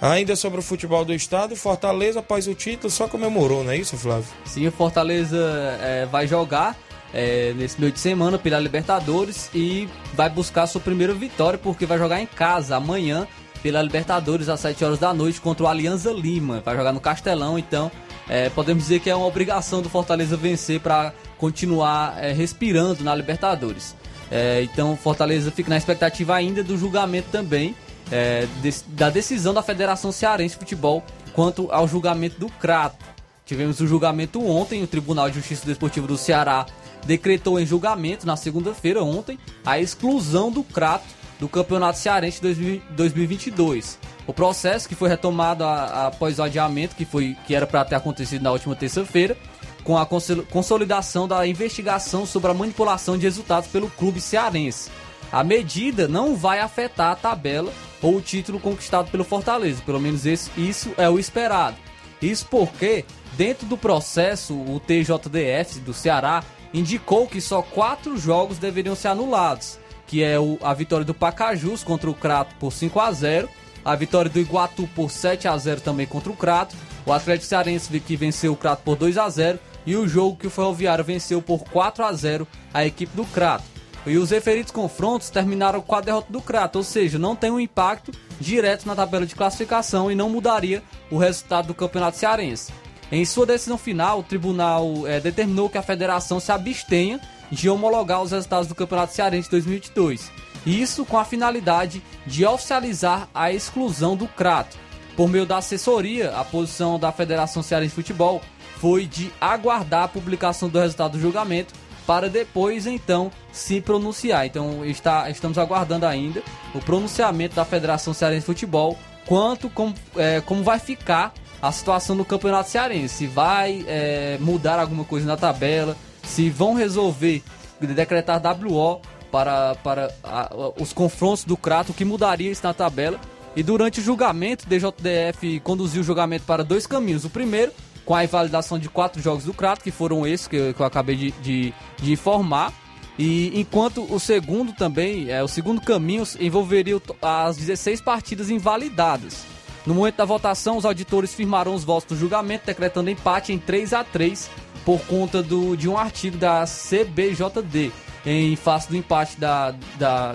Ainda sobre o futebol do estado, Fortaleza, após o título, só comemorou, não é isso, Flávio? Sim, o Fortaleza é, vai jogar é, nesse meio de semana pela Libertadores e vai buscar sua primeira vitória, porque vai jogar em casa amanhã pela Libertadores às 7 horas da noite contra o Alianza Lima. Vai jogar no Castelão, então é, podemos dizer que é uma obrigação do Fortaleza vencer para continuar é, respirando na Libertadores. É, então Fortaleza fica na expectativa ainda do julgamento também é, de, da decisão da Federação Cearense de Futebol quanto ao julgamento do Crato. Tivemos o julgamento ontem, o Tribunal de Justiça Desportiva do Ceará decretou em julgamento na segunda-feira ontem a exclusão do Crato do Campeonato Cearense 2022. O processo que foi retomado a, a, após o adiamento que foi que era para ter acontecido na última terça-feira, com a consolidação da investigação sobre a manipulação de resultados pelo clube cearense. A medida não vai afetar a tabela ou o título conquistado pelo Fortaleza. Pelo menos esse, isso é o esperado. Isso porque, dentro do processo, o TJDF do Ceará indicou que só quatro jogos deveriam ser anulados, que é o, a vitória do Pacajus contra o Crato por 5 a 0 a vitória do Iguatu por 7 a 0 também contra o Crato, o Atlético Cearense que venceu o Crato por 2 a 0 e o jogo que o Ferroviário venceu por 4 a 0 a equipe do Crato. E os referidos confrontos terminaram com a derrota do Crato, ou seja, não tem um impacto direto na tabela de classificação e não mudaria o resultado do Campeonato Cearense. Em sua decisão final, o tribunal é, determinou que a federação se abstenha de homologar os resultados do Campeonato Cearense 2022. Isso com a finalidade de oficializar a exclusão do Crato. Por meio da assessoria, a posição da Federação Cearense de Futebol foi de aguardar a publicação do resultado do julgamento para depois então se pronunciar. Então está, estamos aguardando ainda o pronunciamento da Federação Cearense de Futebol quanto como, é, como vai ficar a situação do Campeonato Cearense. Se vai é, mudar alguma coisa na tabela, se vão resolver decretar WO para, para a, os confrontos do Crato, que mudaria isso na tabela. E durante o julgamento, o DJDF conduziu o julgamento para dois caminhos. O primeiro, com a invalidação de quatro jogos do Crato, que foram esses que eu, que eu acabei de, de, de, informar. E enquanto o segundo também, é, o segundo caminho envolveria as 16 partidas invalidadas. No momento da votação, os auditores firmaram os votos do julgamento, decretando empate em 3 a 3 por conta do, de um artigo da CBJD. Em face do empate da, da,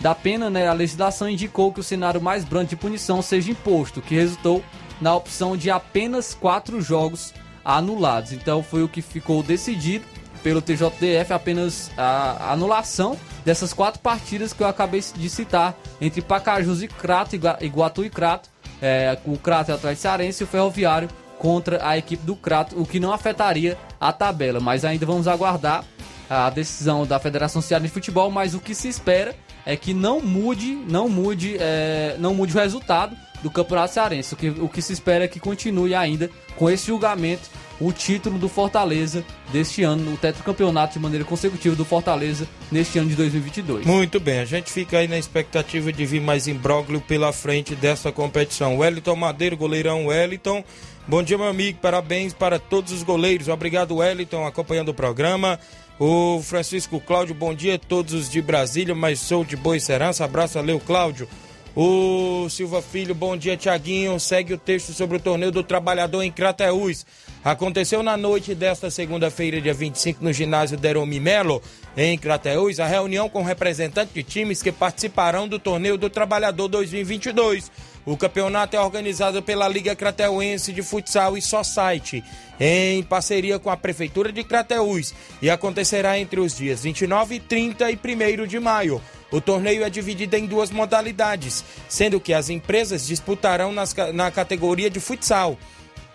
da pena, né, a legislação indicou que o cenário mais brando de punição seja imposto, que resultou na opção de apenas quatro jogos anulados. Então foi o que ficou decidido pelo TJDF, apenas a anulação dessas quatro partidas que eu acabei de citar, entre Pacajus e Crato, Iguatu e Crato, é, o Crato é atrás de Cearense e o Ferroviário contra a equipe do Crato, o que não afetaria a tabela, mas ainda vamos aguardar a decisão da Federação Cearense de Futebol, mas o que se espera é que não mude, não mude, é, não mude o resultado do Campeonato Cearense. O que, o que se espera é que continue ainda com esse julgamento o título do Fortaleza deste ano, o tetracampeonato de maneira consecutiva do Fortaleza neste ano de 2022. Muito bem, a gente fica aí na expectativa de vir mais imbróglio pela frente dessa competição. Wellington Madeiro, goleirão Wellington. Bom dia, meu amigo, parabéns para todos os goleiros. Obrigado, Wellington, acompanhando o programa. O Francisco Cláudio, bom dia a todos de Brasília, mas sou de Boa Serança. Abraço, valeu, Cláudio. O Silva Filho, bom dia, Tiaguinho. Segue o texto sobre o torneio do trabalhador em Crateús. Aconteceu na noite desta segunda-feira, dia 25, no ginásio Deromi Melo, em Crateús, a reunião com representantes de times que participarão do torneio do trabalhador 2022. O campeonato é organizado pela Liga Crateuense de Futsal e Society, em parceria com a Prefeitura de Crateús, e acontecerá entre os dias 29, 30 e 1 de maio. O torneio é dividido em duas modalidades, sendo que as empresas disputarão nas, na categoria de futsal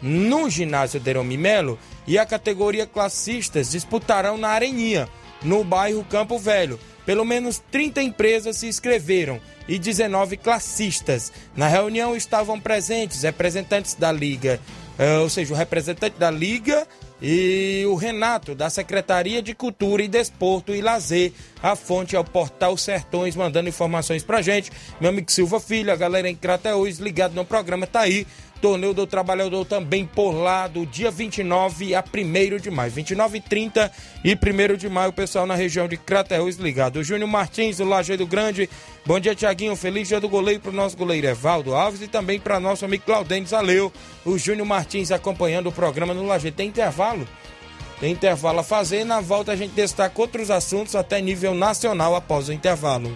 no ginásio Deromi Melo e a categoria classistas disputarão na Areninha, no bairro Campo Velho. Pelo menos 30 empresas se inscreveram e 19 classistas. Na reunião estavam presentes representantes da Liga, eh, ou seja, o representante da Liga E o Renato, da Secretaria de Cultura e Desporto e Lazer, a fonte é o Portal Sertões, mandando informações pra gente. Meu amigo Silva Filho, a galera em Crateús, ligado no programa, tá aí. Torneio do Trabalhador também por lá, do dia 29 a 1 de maio. 29 e 30 e 1 de maio, o pessoal na região de Crateús ligado. O Júnior Martins, do Lajeado Grande. Bom dia, Tiaguinho. Feliz dia do goleiro pro nosso goleiro Evaldo Alves e também para nosso amigo Claudênio Zaleu. O Júnior Martins acompanhando o programa no Lajeado. Tem intervalo? Tem intervalo a fazer. Na volta a gente destaca outros assuntos até nível nacional após o intervalo.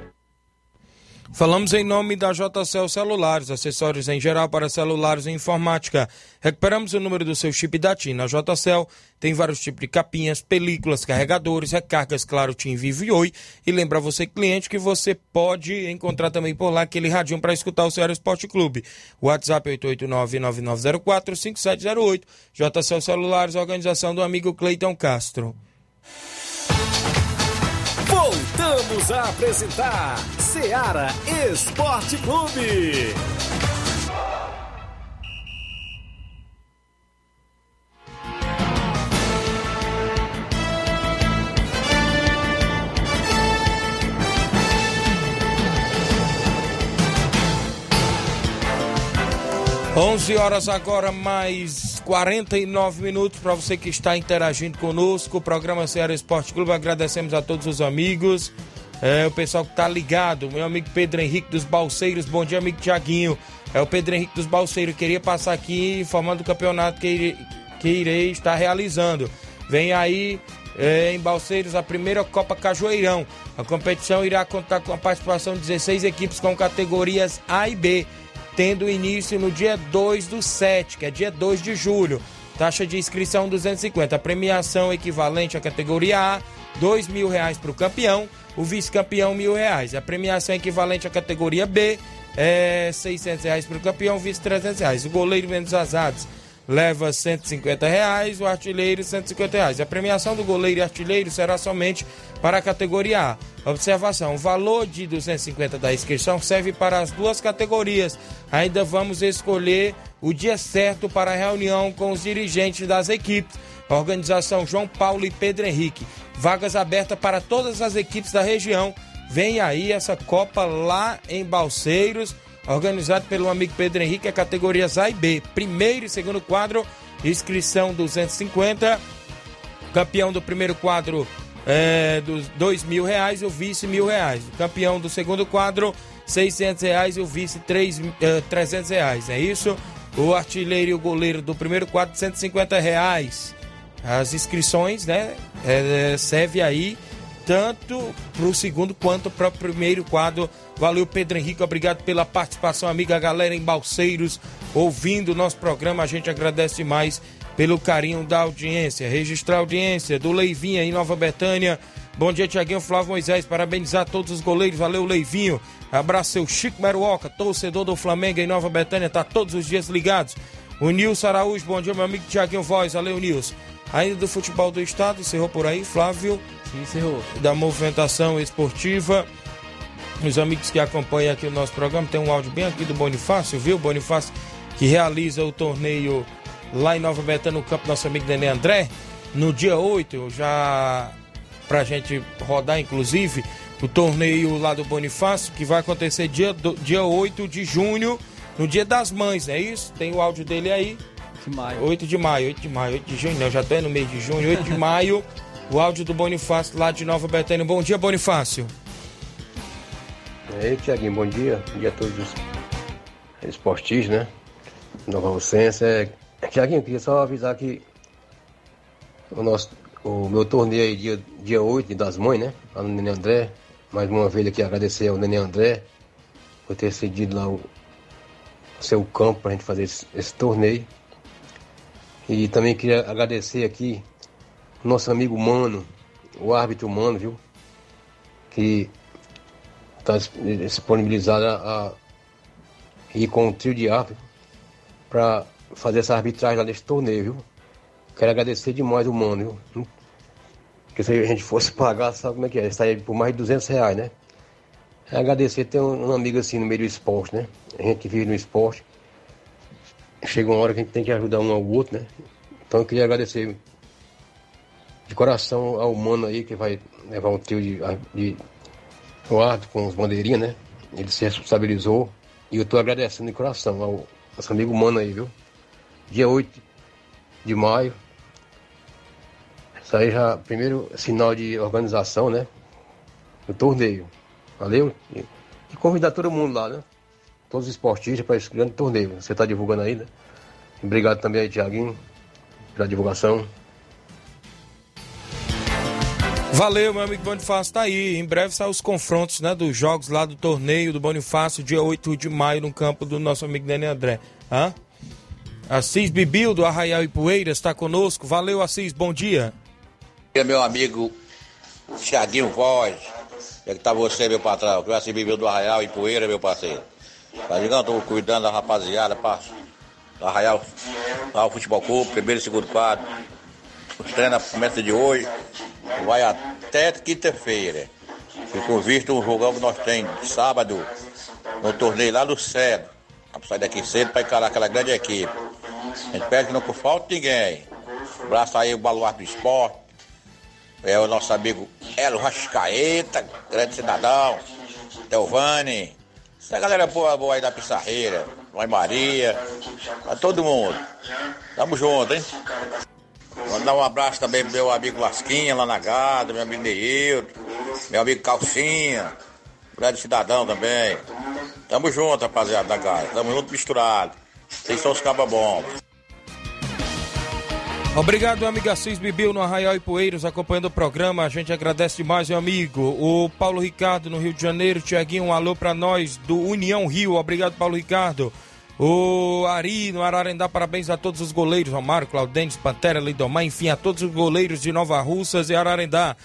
Falamos em nome da JCL Celulares, acessórios em geral para celulares e informática. Recuperamos o número do seu chip da TIM. Na JCL tem vários tipos de capinhas, películas, carregadores, recargas, claro, TIM Vivo e Oi. E lembra você, cliente, que você pode encontrar também por lá aquele radinho para escutar o Ceará Esporte Clube. WhatsApp 889-9904-5708. JCL Celulares, organização do amigo Cleiton Castro. Voltamos a apresentar Seara Esporte Clube. 11 horas agora, mais 49 minutos para você que está interagindo conosco. O programa Ceará Esporte Clube. Agradecemos a todos os amigos, é, o pessoal que está ligado. Meu amigo Pedro Henrique dos Balseiros. Bom dia, amigo Tiaguinho. É o Pedro Henrique dos Balseiros. Queria passar aqui informando do campeonato que, irei, que irei estar realizando. Vem aí é, em Balseiros a primeira Copa Cajueirão. A competição irá contar com a participação de 16 equipes com categorias A e B tendo início no dia 2 do 7, que é dia 2 de julho. Taxa de inscrição 250. A premiação equivalente à categoria A, mil reais para o campeão, o vice-campeão mil reais. A premiação equivalente à categoria B é 600 reais para o campeão, vice 300 reais. O goleiro menos azados leva 150 reais, o artilheiro 150 reais. A premiação do goleiro e artilheiro será somente para a categoria A. Observação: o valor de 250 da inscrição serve para as duas categorias. Ainda vamos escolher o dia certo para a reunião com os dirigentes das equipes. Organização João Paulo e Pedro Henrique. Vagas abertas para todas as equipes da região. Vem aí essa Copa lá em Balseiros organizado pelo amigo Pedro Henrique, a categorias A e B. Primeiro e segundo quadro, inscrição 250. Campeão do primeiro quadro é, dos dois mil reais e o vice mil reais. Campeão do segundo quadro, 600 reais e o vice três, é, 300 reais. É isso? O artilheiro e o goleiro do primeiro quadro, 150 reais. As inscrições, né? É, serve aí tanto para o segundo quanto para o primeiro quadro. Valeu, Pedro Henrique, obrigado pela participação, amiga, galera em Balseiros, ouvindo o nosso programa. A gente agradece demais pelo carinho da audiência. Registrar a audiência do Leivinha em Nova Betânia. Bom dia, Tiaguinho Flávio Moisés. Parabenizar todos os goleiros. Valeu, Leivinho. Abraço seu Chico Meruoca, torcedor do Flamengo em Nova Betânia. Tá todos os dias ligados. O Nilson Araújo, bom dia, meu amigo Tiaguinho Voz. Valeu, Nilson. Ainda do futebol do estado, encerrou por aí, Flávio. Sim, encerrou. Da movimentação esportiva. Os amigos que acompanham aqui o nosso programa, tem um áudio bem aqui do Bonifácio, viu? Bonifácio que realiza o torneio lá em Nova Betânia, no campo nosso amigo Nenê André, no dia 8, já pra gente rodar, inclusive, o torneio lá do Bonifácio, que vai acontecer dia, do, dia 8 de junho, no dia das mães, é isso? Tem o áudio dele aí. de maio. 8 de maio, 8 de maio, 8 de junho, não, já tô no mês de junho, 8 de maio. (laughs) O áudio do Bonifácio lá de Nova Betânia. Bom dia, Bonifácio. E aí, Tiaguinho, bom dia. Bom dia a todos os esportistas, né? Nova Rocense. É... Tiaguinho, queria só avisar que o, nosso, o meu torneio aí, dia, dia 8 das mães, né? Lá no Nenê André. Mais uma vez aqui agradecer ao Nenê André por ter cedido lá o, seu campo pra gente fazer esse, esse torneio. E também queria agradecer aqui nosso amigo Mano, o árbitro Mano, viu? Que está disponibilizado a, a ir com o trio de árbitro para fazer essa arbitragem lá nesse torneio, viu? Quero agradecer demais o Mano, viu? Porque se a gente fosse (laughs) pagar, sabe como é que é? Estaria por mais de 200 reais, né? É agradecer ter um, um amigo assim no meio do esporte, né? A gente que vive no esporte. Chega uma hora que a gente tem que ajudar um ao outro, né? Então eu queria agradecer de coração ao mano aí que vai levar um trio de, de com os bandeirinhas, né? Ele se responsabilizou e eu tô agradecendo de coração ao nosso amigo mano aí, viu? Dia 8 de maio. Isso aí já primeiro sinal de organização, né? Do torneio. Valeu? E, e convidar todo mundo lá, né? Todos os esportistas para esse grande torneio. Você está divulgando aí, né? Obrigado também aí, Tiaguinho, pela divulgação. Valeu, meu amigo Bonifácio, tá aí. Em breve saem os confrontos, né, dos jogos lá do torneio do Bonifácio, dia 8 de maio, no campo do nosso amigo Dani André. Hã? Assis Bibil, do Arraial e Poeiras, está conosco. Valeu, Assis, bom dia. Meu amigo Thiaguinho Voz, é que tá você, meu patrão, que o Assis Bibil do Arraial e Poeira, meu parceiro. Tá ligado? Tô cuidando da rapaziada, pra do Arraial, Futebol Clube, primeiro e segundo quadro. O treino começa de hoje, vai até quinta-feira. Ficou visto um jogão que nós temos sábado, no torneio lá do Cedo. Vamos sair daqui cedo para encarar aquela grande equipe. A gente pede que não falte ninguém. Abraço aí o baluarte do esporte. É o nosso amigo Elo Rascaeta, grande cidadão. Telvani. Essa galera boa, boa aí da Pissarreira. Mãe Maria. A todo mundo. Tamo junto, hein? Mandar um abraço também pro meu amigo Lasquinha lá na Gada, meu amigo Neilton, meu amigo Calcinha, grande cidadão também. Tamo junto, rapaziada da Gada. Tamo junto misturado. Vocês são os cabas bons. Obrigado, meu amigo Assis Bibil no Arraial e Poeiros, acompanhando o programa. A gente agradece demais, meu amigo. O Paulo Ricardo no Rio de Janeiro. Tiaguinho, um alô pra nós do União Rio. Obrigado, Paulo Ricardo. O Ari no Ararendá, parabéns a todos os goleiros, Romário, Claudentes, Pantera, Lidomar, enfim, a todos os goleiros de Nova Russas e Ararendá.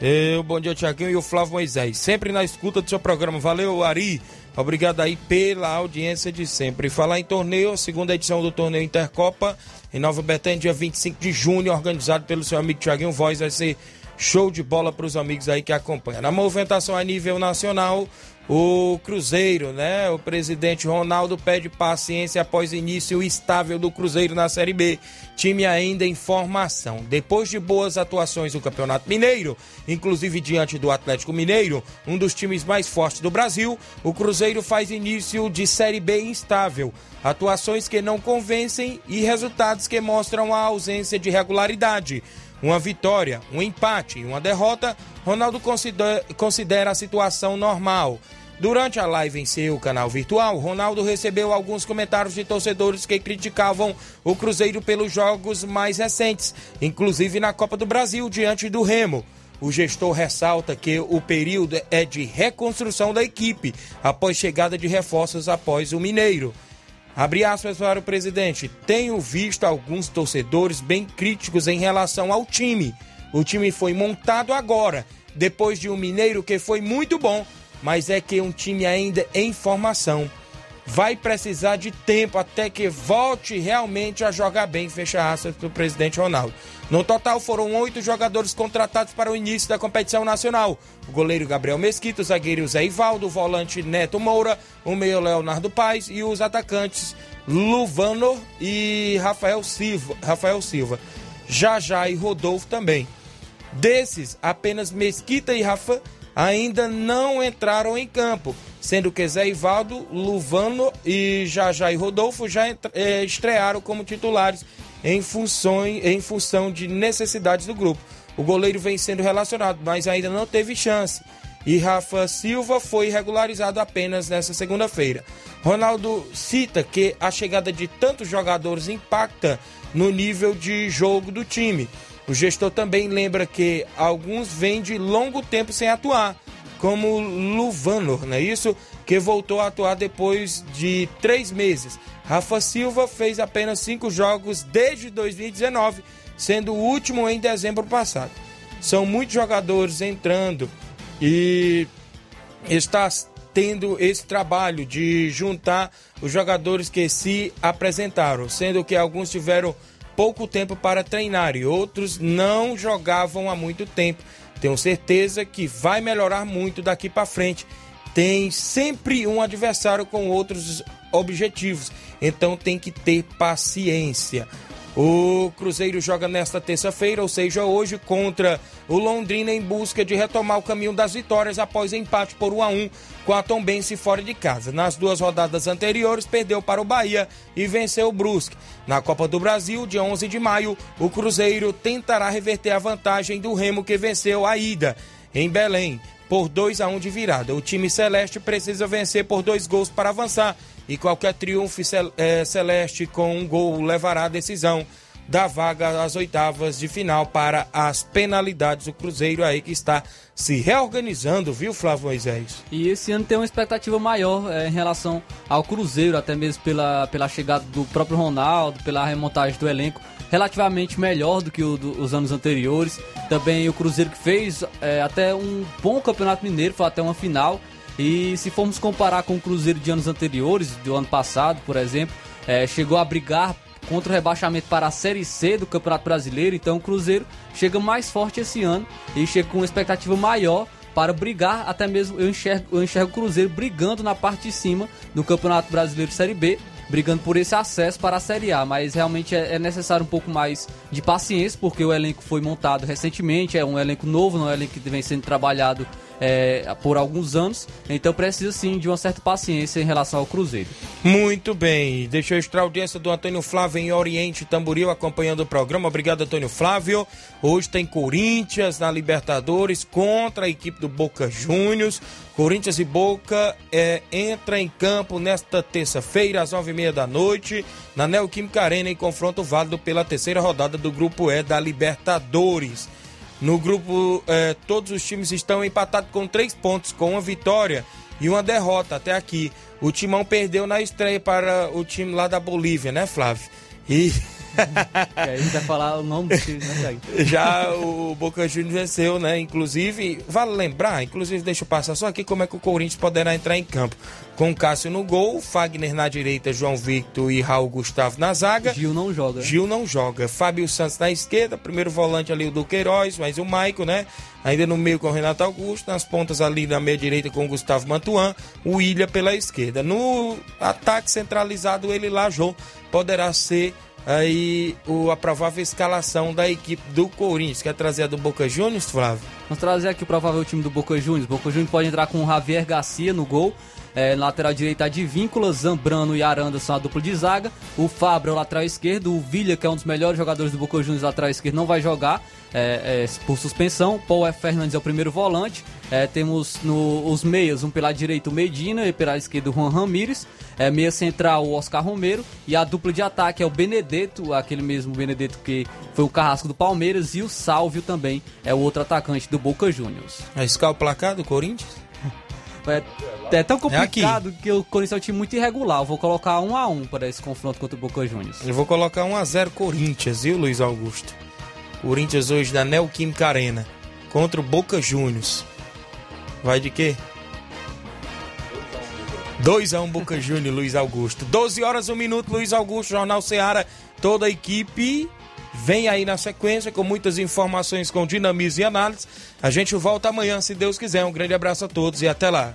Eu, bom dia, Tiaguinho e o Flávio Moisés. Sempre na escuta do seu programa. Valeu, Ari. Obrigado aí pela audiência de sempre. Falar em torneio, segunda edição do torneio Intercopa, em Nova Betânia, dia 25 de junho, organizado pelo seu amigo Tiaguinho Voz. Vai ser show de bola para os amigos aí que acompanham. Na movimentação a nível nacional, o Cruzeiro, né? O presidente Ronaldo pede paciência após início estável do Cruzeiro na Série B. Time ainda em formação. Depois de boas atuações no Campeonato Mineiro, inclusive diante do Atlético Mineiro, um dos times mais fortes do Brasil, o Cruzeiro faz início de Série B instável. Atuações que não convencem e resultados que mostram a ausência de regularidade. Uma vitória, um empate e uma derrota, Ronaldo considera, a situação normal. Durante a live em seu canal virtual, Ronaldo recebeu alguns comentários de torcedores que criticavam o Cruzeiro pelos jogos mais recentes, inclusive na Copa do Brasil diante do Remo. O gestor ressalta que o período é de reconstrução da equipe após chegada de reforços após o Mineiro. Abre aspas para o presidente. Tenho visto alguns torcedores bem críticos em relação ao time. O time foi montado agora, depois de um Mineiro que foi muito bom, mas é que um time ainda em formação. Vai precisar de tempo até que volte realmente a jogar bem, fecha aspas do presidente Ronaldo. No total, foram oito jogadores contratados para o início da competição nacional. O goleiro Gabriel Mesquita, o zagueiro Zé Ivaldo, o volante Neto Moura, o meio Leonardo Paes e os atacantes Luvano e Rafael Silva. Rafael Silva. Jajá e Rodolfo também. Desses, apenas Mesquita e Rafa ainda não entraram em campo, sendo que Zé Ivaldo, Luvano e Jajá e Rodolfo já eh, estrearam como titulares em, função, em função de necessidades do grupo. O goleiro vem sendo relacionado, mas ainda não teve chance. E Rafa Silva foi regularizado apenas nessa segunda-feira. Ronaldo cita que a chegada de tantos jogadores impacta no nível de jogo do time. O gestor também lembra que alguns vêm de longo tempo sem atuar, como Luvanor, não é isso? Que voltou a atuar depois de três meses. Rafa Silva fez apenas cinco jogos desde 2019, sendo o último em dezembro passado. São muitos jogadores entrando e está tendo esse trabalho de juntar os jogadores que se apresentaram, sendo que alguns tiveram pouco tempo para treinar e outros não jogavam há muito tempo. Tenho certeza que vai melhorar muito daqui para frente. Tem sempre um adversário com outros objetivos, então tem que ter paciência. O Cruzeiro joga nesta terça-feira, ou seja, hoje, contra o Londrina em busca de retomar o caminho das vitórias após empate por 1 a 1 com a Tombense fora de casa. Nas duas rodadas anteriores, perdeu para o Bahia e venceu o Brusque. Na Copa do Brasil, dia 11 de maio, o Cruzeiro tentará reverter a vantagem do Remo que venceu a ida em Belém por 2 a 1 de virada. O time celeste precisa vencer por dois gols para avançar e qualquer triunfo eh, celeste com um gol levará a decisão da vaga às oitavas de final para as penalidades. O Cruzeiro aí que está se reorganizando, viu, Flávio Moisés? E esse ano tem uma expectativa maior é, em relação ao Cruzeiro, até mesmo pela, pela chegada do próprio Ronaldo, pela remontagem do elenco, relativamente melhor do que o, do, os anos anteriores. Também o Cruzeiro que fez é, até um bom campeonato mineiro, foi até uma final. E se formos comparar com o Cruzeiro de anos anteriores, do ano passado, por exemplo, é, chegou a brigar contra o rebaixamento para a Série C do Campeonato Brasileiro. Então o Cruzeiro chega mais forte esse ano e chega com uma expectativa maior para brigar, até mesmo eu enxergo, eu enxergo o Cruzeiro brigando na parte de cima do Campeonato Brasileiro Série B, brigando por esse acesso para a Série A, mas realmente é, é, necessário um pouco mais de paciência, porque o elenco foi montado recentemente, é um elenco novo, não é um elenco que vem sendo trabalhado é, por alguns anos, então precisa sim de uma certa paciência em relação ao Cruzeiro. Muito bem, deixa eu a audiência do Antônio Flávio em Oriente Tamboril acompanhando o programa. Obrigado, Antônio Flávio. Hoje tem Corinthians na Libertadores contra a equipe do Boca Juniors. Corinthians e Boca é, entra em campo nesta terça-feira, às nove e meia da noite, na Neoquímica Arena, em confronto válido pela terceira rodada do Grupo E da Libertadores. No grupo, eh, todos os times estão empatados com três pontos, com uma vitória e uma derrota até aqui. O Timão perdeu na estreia para o time lá da Bolívia, né, Flávio? E. (laughs) e aí vai falar o nome do time, né, Já o Boca Juniors venceu, né? Inclusive, vale lembrar, inclusive, deixa eu passar só aqui como é que o Corinthians poderá entrar em campo. Com Cássio no gol, Fagner na direita, João Victor e Raul Gustavo na zaga. Gil não joga. Gil não joga. Fábio Santos na esquerda, primeiro volante ali o Duqueiroz, mas o Maico, né? Ainda no meio com o Renato Augusto, nas pontas ali na meia direita com o Gustavo Mantuan, o Ilha pela esquerda. No ataque centralizado, ele lá, João, poderá ser aí o, a provável escalação da equipe do Corinthians. Quer trazer a do Boca Juniors, Flávio? Vamos trazer aqui o provável time do Boca Juniors. Boca Juniors pode entrar com o Javier Garcia no gol. É, lateral direita a Víncula, Zambrano e Aranda são a dupla de zaga. O Fabra é o lateral esquerdo. O Vilha, que é um dos melhores jogadores do Boca Juniors, lateral esquerdo, não vai jogar é, é, por suspensão. Paul F. Fernandes é o primeiro volante. É, temos no, os meias, um pela direita o Medina e pela esquerda o Juan Ramírez. É, meia central o Oscar Romero. E a dupla de ataque é o Benedetto, aquele mesmo Benedetto que foi o carrasco do Palmeiras. E o Sálvio também é o outro atacante do Boca Juniors. Vai escar o placar do Corinthians? (laughs) É, é tão complicado é que o Corinthians é um time muito irregular. Eu vou colocar 1 a 1 para esse confronto contra o Boca Juniors. Eu vou colocar 1 a 0 Corinthians, viu, Luiz Augusto? Corinthians hoje da Neoquímica Arena contra o Boca Juniors. Vai de quê? 2 a 1 Boca (laughs) Juniors, Luiz Augusto. 12 horas, 1 minuto, Luiz Augusto, Jornal Ceará. Toda a equipe vem aí na sequência com muitas informações com dinamismo e análise. A gente volta amanhã, se Deus quiser. Um grande abraço a todos e até lá.